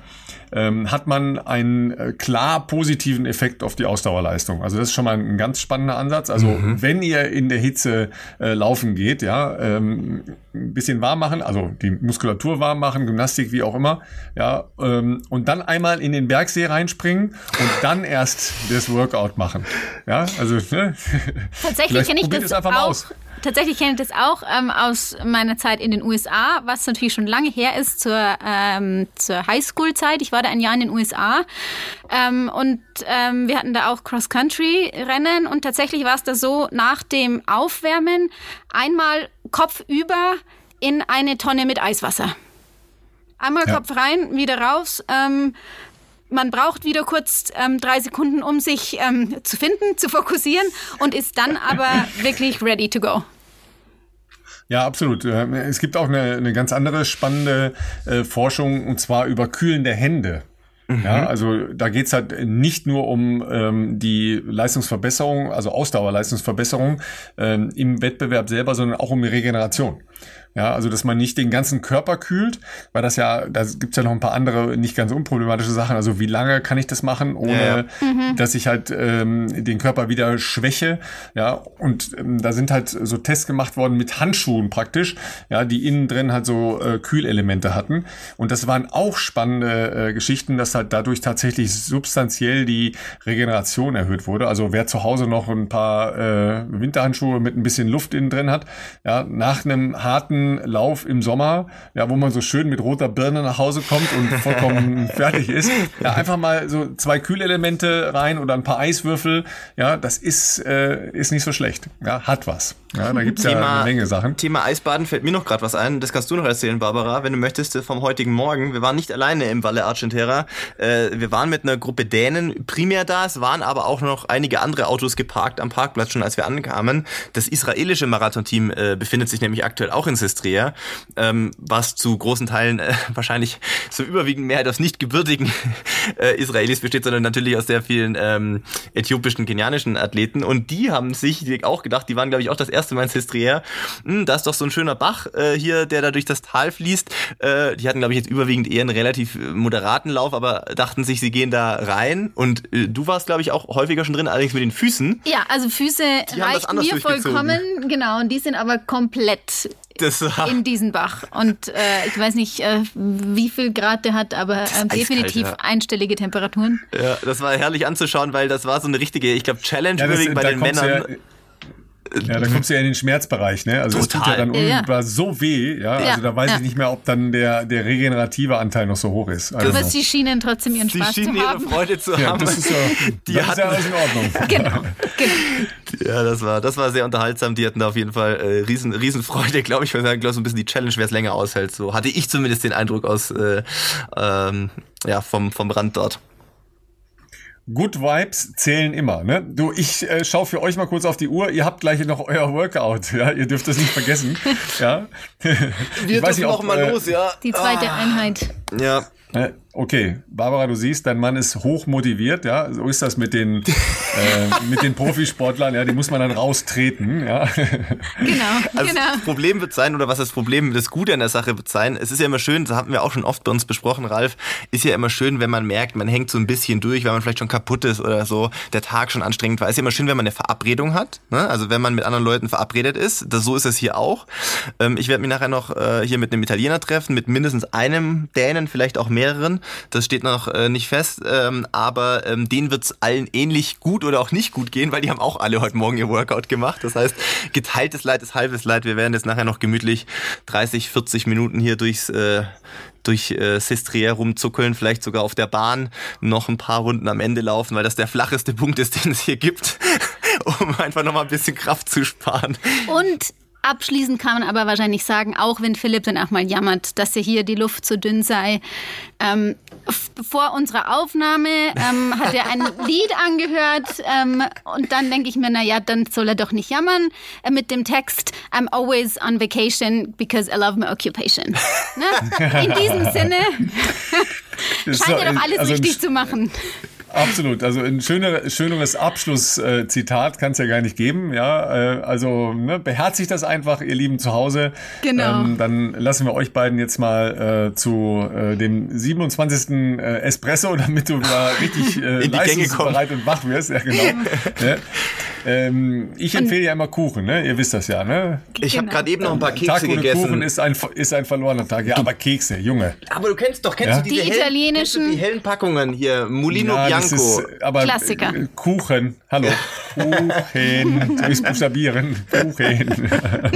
[SPEAKER 1] ähm, hat man einen äh, klar positiven Effekt auf die Ausdauerleistung. Also das ist schon mal ein, ganz spannender Ansatz. Also mhm. wenn ihr in der Hitze äh, laufen geht, ja, ähm, ein bisschen warm machen, also die Muskulatur warm machen, Gymnastik, wie auch immer, ja, ähm, und dann einmal in den Bergsee reinspringen und dann erst das Workout machen. Ja, also ne?
[SPEAKER 2] tatsächlich kenne ich das einfach auch. Aus tatsächlich kenne ich das auch ähm, aus meiner Zeit in den USA, was natürlich schon lange her ist zur, ähm, zur Highschool-Zeit. Ich war da ein Jahr in den USA ähm, und ähm, wir hatten da auch Cross-Country-Rennen und tatsächlich war es da so, nach dem Aufwärmen einmal Kopf über in eine Tonne mit Eiswasser. Einmal ja. Kopf rein, wieder raus. Ähm, man braucht wieder kurz ähm, drei Sekunden, um sich ähm, zu finden, zu fokussieren und ist dann aber wirklich ready to go.
[SPEAKER 1] Ja, absolut. Ähm, es gibt auch eine, eine ganz andere spannende äh, Forschung und zwar über kühlende Hände. Mhm. Ja, also da geht's halt nicht nur um ähm, die Leistungsverbesserung, also Ausdauerleistungsverbesserung ähm, im Wettbewerb selber, sondern auch um die Regeneration. Ja, also dass man nicht den ganzen Körper kühlt, weil das ja, da gibt's ja noch ein paar andere nicht ganz unproblematische Sachen. Also wie lange kann ich das machen, ohne ja, ja. Mhm. dass ich halt ähm, den Körper wieder schwäche. Ja, und ähm, da sind halt so Tests gemacht worden mit Handschuhen praktisch, ja, die innen drin halt so äh, Kühlelemente hatten. Und das waren auch spannende äh, Geschichten, dass halt dadurch tatsächlich substanziell die Regeneration erhöht wurde. Also wer zu Hause noch ein paar äh, Winterhandschuhe mit ein bisschen Luft innen drin hat, ja, nach einem harten Lauf im Sommer, ja, wo man so schön mit roter Birne nach Hause kommt und vollkommen fertig ist. Ja, einfach mal so zwei Kühlelemente rein oder ein paar Eiswürfel. Ja, das ist, äh, ist nicht so schlecht. Ja, hat was. Ja, da gibt's Thema, ja eine Menge Sachen.
[SPEAKER 3] Thema Eisbaden fällt mir noch gerade was ein. Das kannst du noch erzählen, Barbara, wenn du möchtest, vom heutigen Morgen. Wir waren nicht alleine im Valle Argentera. Äh, wir waren mit einer Gruppe Dänen primär da. Es waren aber auch noch einige andere Autos geparkt am Parkplatz schon, als wir ankamen. Das israelische Marathonteam äh, befindet sich nämlich aktuell auch in Sistria, ähm, was zu großen Teilen äh, wahrscheinlich so überwiegend mehr aus nicht gebürtigen äh, Israelis besteht, sondern natürlich aus sehr vielen ähm, äthiopischen, kenianischen Athleten. Und die haben sich auch gedacht, die waren, glaube ich, auch das erste erste Mal ins Histrier. Hm, da ist doch so ein schöner Bach äh, hier, der da durch das Tal fließt. Äh, die hatten, glaube ich, jetzt überwiegend eher einen relativ äh, moderaten Lauf, aber dachten sich, sie gehen da rein. Und äh, du warst, glaube ich, auch häufiger schon drin, allerdings mit den Füßen.
[SPEAKER 2] Ja, also Füße reichen mir vollkommen. Genau, und die sind aber komplett in diesen Bach. Und äh, ich weiß nicht, äh, wie viel Grad der hat, aber äh, definitiv ja. einstellige Temperaturen.
[SPEAKER 3] Ja, das war herrlich anzuschauen, weil das war so eine richtige, ich glaube, Challenge ja, überwiegend bei den Männern. Ja
[SPEAKER 1] ja, da kommst du ja in den Schmerzbereich, ne? Also Total. das tut ja dann unmittelbar ja. so weh, ja? ja. Also da weiß ja. ich nicht mehr, ob dann der, der regenerative Anteil noch so hoch ist.
[SPEAKER 2] Also du wirst die Schienen trotzdem ihren Spaß
[SPEAKER 3] die Schienen
[SPEAKER 2] zu haben.
[SPEAKER 3] ihre Freude zu haben.
[SPEAKER 1] Das ist ja, die das ist ja alles in Ordnung. genau,
[SPEAKER 3] genau. Ja, das war, das war sehr unterhaltsam. Die hatten da auf jeden Fall äh, riesen, riesen Freude, glaube ich. Ich sagen, so ein bisschen die Challenge, wer es länger aushält. So hatte ich zumindest den Eindruck aus, äh, ähm, ja, vom, vom Rand dort.
[SPEAKER 1] Good Vibes zählen immer. Ne? Du, ich äh, schaue für euch mal kurz auf die Uhr. Ihr habt gleich noch euer Workout. Ja, ihr dürft das nicht vergessen. ja.
[SPEAKER 3] Wir dürfen noch mal äh, los, ja.
[SPEAKER 2] Die zweite ah. Einheit.
[SPEAKER 3] Ja.
[SPEAKER 1] Ne? Okay, Barbara, du siehst, dein Mann ist hoch motiviert, ja. So ist das mit den, äh, mit den Profisportlern, ja, die muss man dann raustreten, ja.
[SPEAKER 2] Genau,
[SPEAKER 3] Also
[SPEAKER 2] genau.
[SPEAKER 3] Das Problem wird sein, oder was das Problem, das Gute an der Sache wird sein, es ist ja immer schön, das hatten wir auch schon oft bei uns besprochen, Ralf, ist ja immer schön, wenn man merkt, man hängt so ein bisschen durch, weil man vielleicht schon kaputt ist oder so, der Tag schon anstrengend war. Ist ja immer schön, wenn man eine Verabredung hat, ne? also wenn man mit anderen Leuten verabredet ist, das, so ist es hier auch. Ähm, ich werde mich nachher noch äh, hier mit einem Italiener treffen, mit mindestens einem Dänen, vielleicht auch mehreren, das steht noch äh, nicht fest, ähm, aber ähm, denen wird es allen ähnlich gut oder auch nicht gut gehen, weil die haben auch alle heute Morgen ihr Workout gemacht. Das heißt, geteiltes Leid ist halbes Leid. Wir werden jetzt nachher noch gemütlich 30, 40 Minuten hier durchs äh, durch äh, Sestriere rumzuckeln, vielleicht sogar auf der Bahn noch ein paar Runden am Ende laufen, weil das der flacheste Punkt ist, den es hier gibt, um einfach nochmal ein bisschen Kraft zu sparen.
[SPEAKER 2] Und abschließend kann man aber wahrscheinlich sagen, auch wenn Philipp dann auch mal jammert, dass hier die Luft zu dünn sei. Ähm, vor unserer Aufnahme ähm, hat er ein Lied angehört ähm, und dann denke ich mir, na ja, dann soll er doch nicht jammern äh, mit dem Text I'm always on vacation because I love my occupation. Ne? In diesem Sinne scheint er doch alles
[SPEAKER 1] also
[SPEAKER 2] richtig zu machen.
[SPEAKER 1] Absolut. Also ein schöner, schöneres Abschlusszitat kann es ja gar nicht geben. Ja, äh, also ne, beherzigt das einfach, ihr Lieben zu Hause.
[SPEAKER 2] Genau.
[SPEAKER 1] Ähm, dann lassen wir euch beiden jetzt mal äh, zu äh, dem 27. Äh, Espresso, damit du da richtig äh,
[SPEAKER 3] In die Gänge
[SPEAKER 1] leistungsbereit und wach wirst. Ja, genau. ja. Ähm, ich empfehle ja immer Kuchen, ne? Ihr wisst das ja, ne?
[SPEAKER 3] Ich habe
[SPEAKER 2] Genau.
[SPEAKER 3] gerade eben noch ein paar
[SPEAKER 1] Tag
[SPEAKER 3] Kekse
[SPEAKER 1] ohne
[SPEAKER 3] gegessen.
[SPEAKER 1] Kuchen ist ein, ist ein verlorener Tag. Ja, aber Kekse, Junge.
[SPEAKER 3] Aber du kennst doch, kennst
[SPEAKER 1] Ja?
[SPEAKER 3] du diese
[SPEAKER 2] Die
[SPEAKER 3] hellen,
[SPEAKER 2] italienischen-
[SPEAKER 3] du die hellen Packungen hier, Mulino
[SPEAKER 1] Ja, das
[SPEAKER 3] Bianco.
[SPEAKER 1] ist, aber
[SPEAKER 2] Klassiker.
[SPEAKER 1] äh, Kuchen. Hallo. Kuchen. Soll ich's buchstabieren? Kuchen.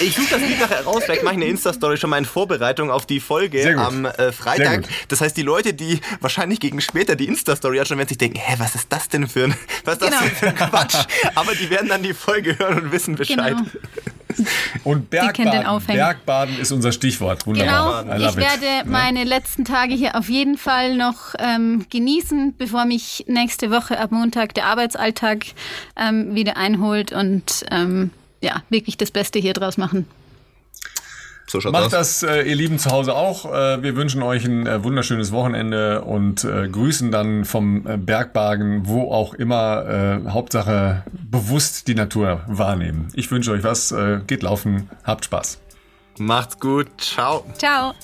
[SPEAKER 3] Ich suche das Lied nachher raus, vielleicht mache ich eine Insta-Story schon mal in Vorbereitung auf die
[SPEAKER 1] Sehr
[SPEAKER 3] Folge
[SPEAKER 1] gut.
[SPEAKER 3] am äh,
[SPEAKER 1] Sehr
[SPEAKER 3] Freitag.
[SPEAKER 1] gut.
[SPEAKER 3] Das heißt, die Leute, die wahrscheinlich gegen später die Insta-Story anschauen, werden sich denken, hä, was ist das denn für ein, was ist das
[SPEAKER 2] Genau.
[SPEAKER 3] denn für ein Quatsch? Aber die werden dann die Folge hören und wissen Bescheid.
[SPEAKER 2] Genau.
[SPEAKER 1] Und Bergbaden. Bergbaden ist unser Stichwort. Wunderbar.
[SPEAKER 2] Genau, ich
[SPEAKER 1] love it.
[SPEAKER 2] werde meine letzten Tage hier auf jeden Fall noch ähm, genießen, bevor mich nächste Woche ab Montag der Arbeitsalltag ähm, wieder einholt und ähm, ja, wirklich das Beste hier draus machen.
[SPEAKER 3] So schaut's
[SPEAKER 1] Macht
[SPEAKER 3] aus.
[SPEAKER 1] das, äh, ihr Lieben, zu Hause auch. Äh, wir wünschen euch ein äh, wunderschönes Wochenende und äh, grüßen dann vom äh, Bergbaden, wo auch immer. Äh, Hauptsache bewusst die Natur wahrnehmen. Ich wünsche euch was. Äh, geht laufen. Habt Spaß.
[SPEAKER 3] Macht's gut. Ciao.
[SPEAKER 2] Ciao.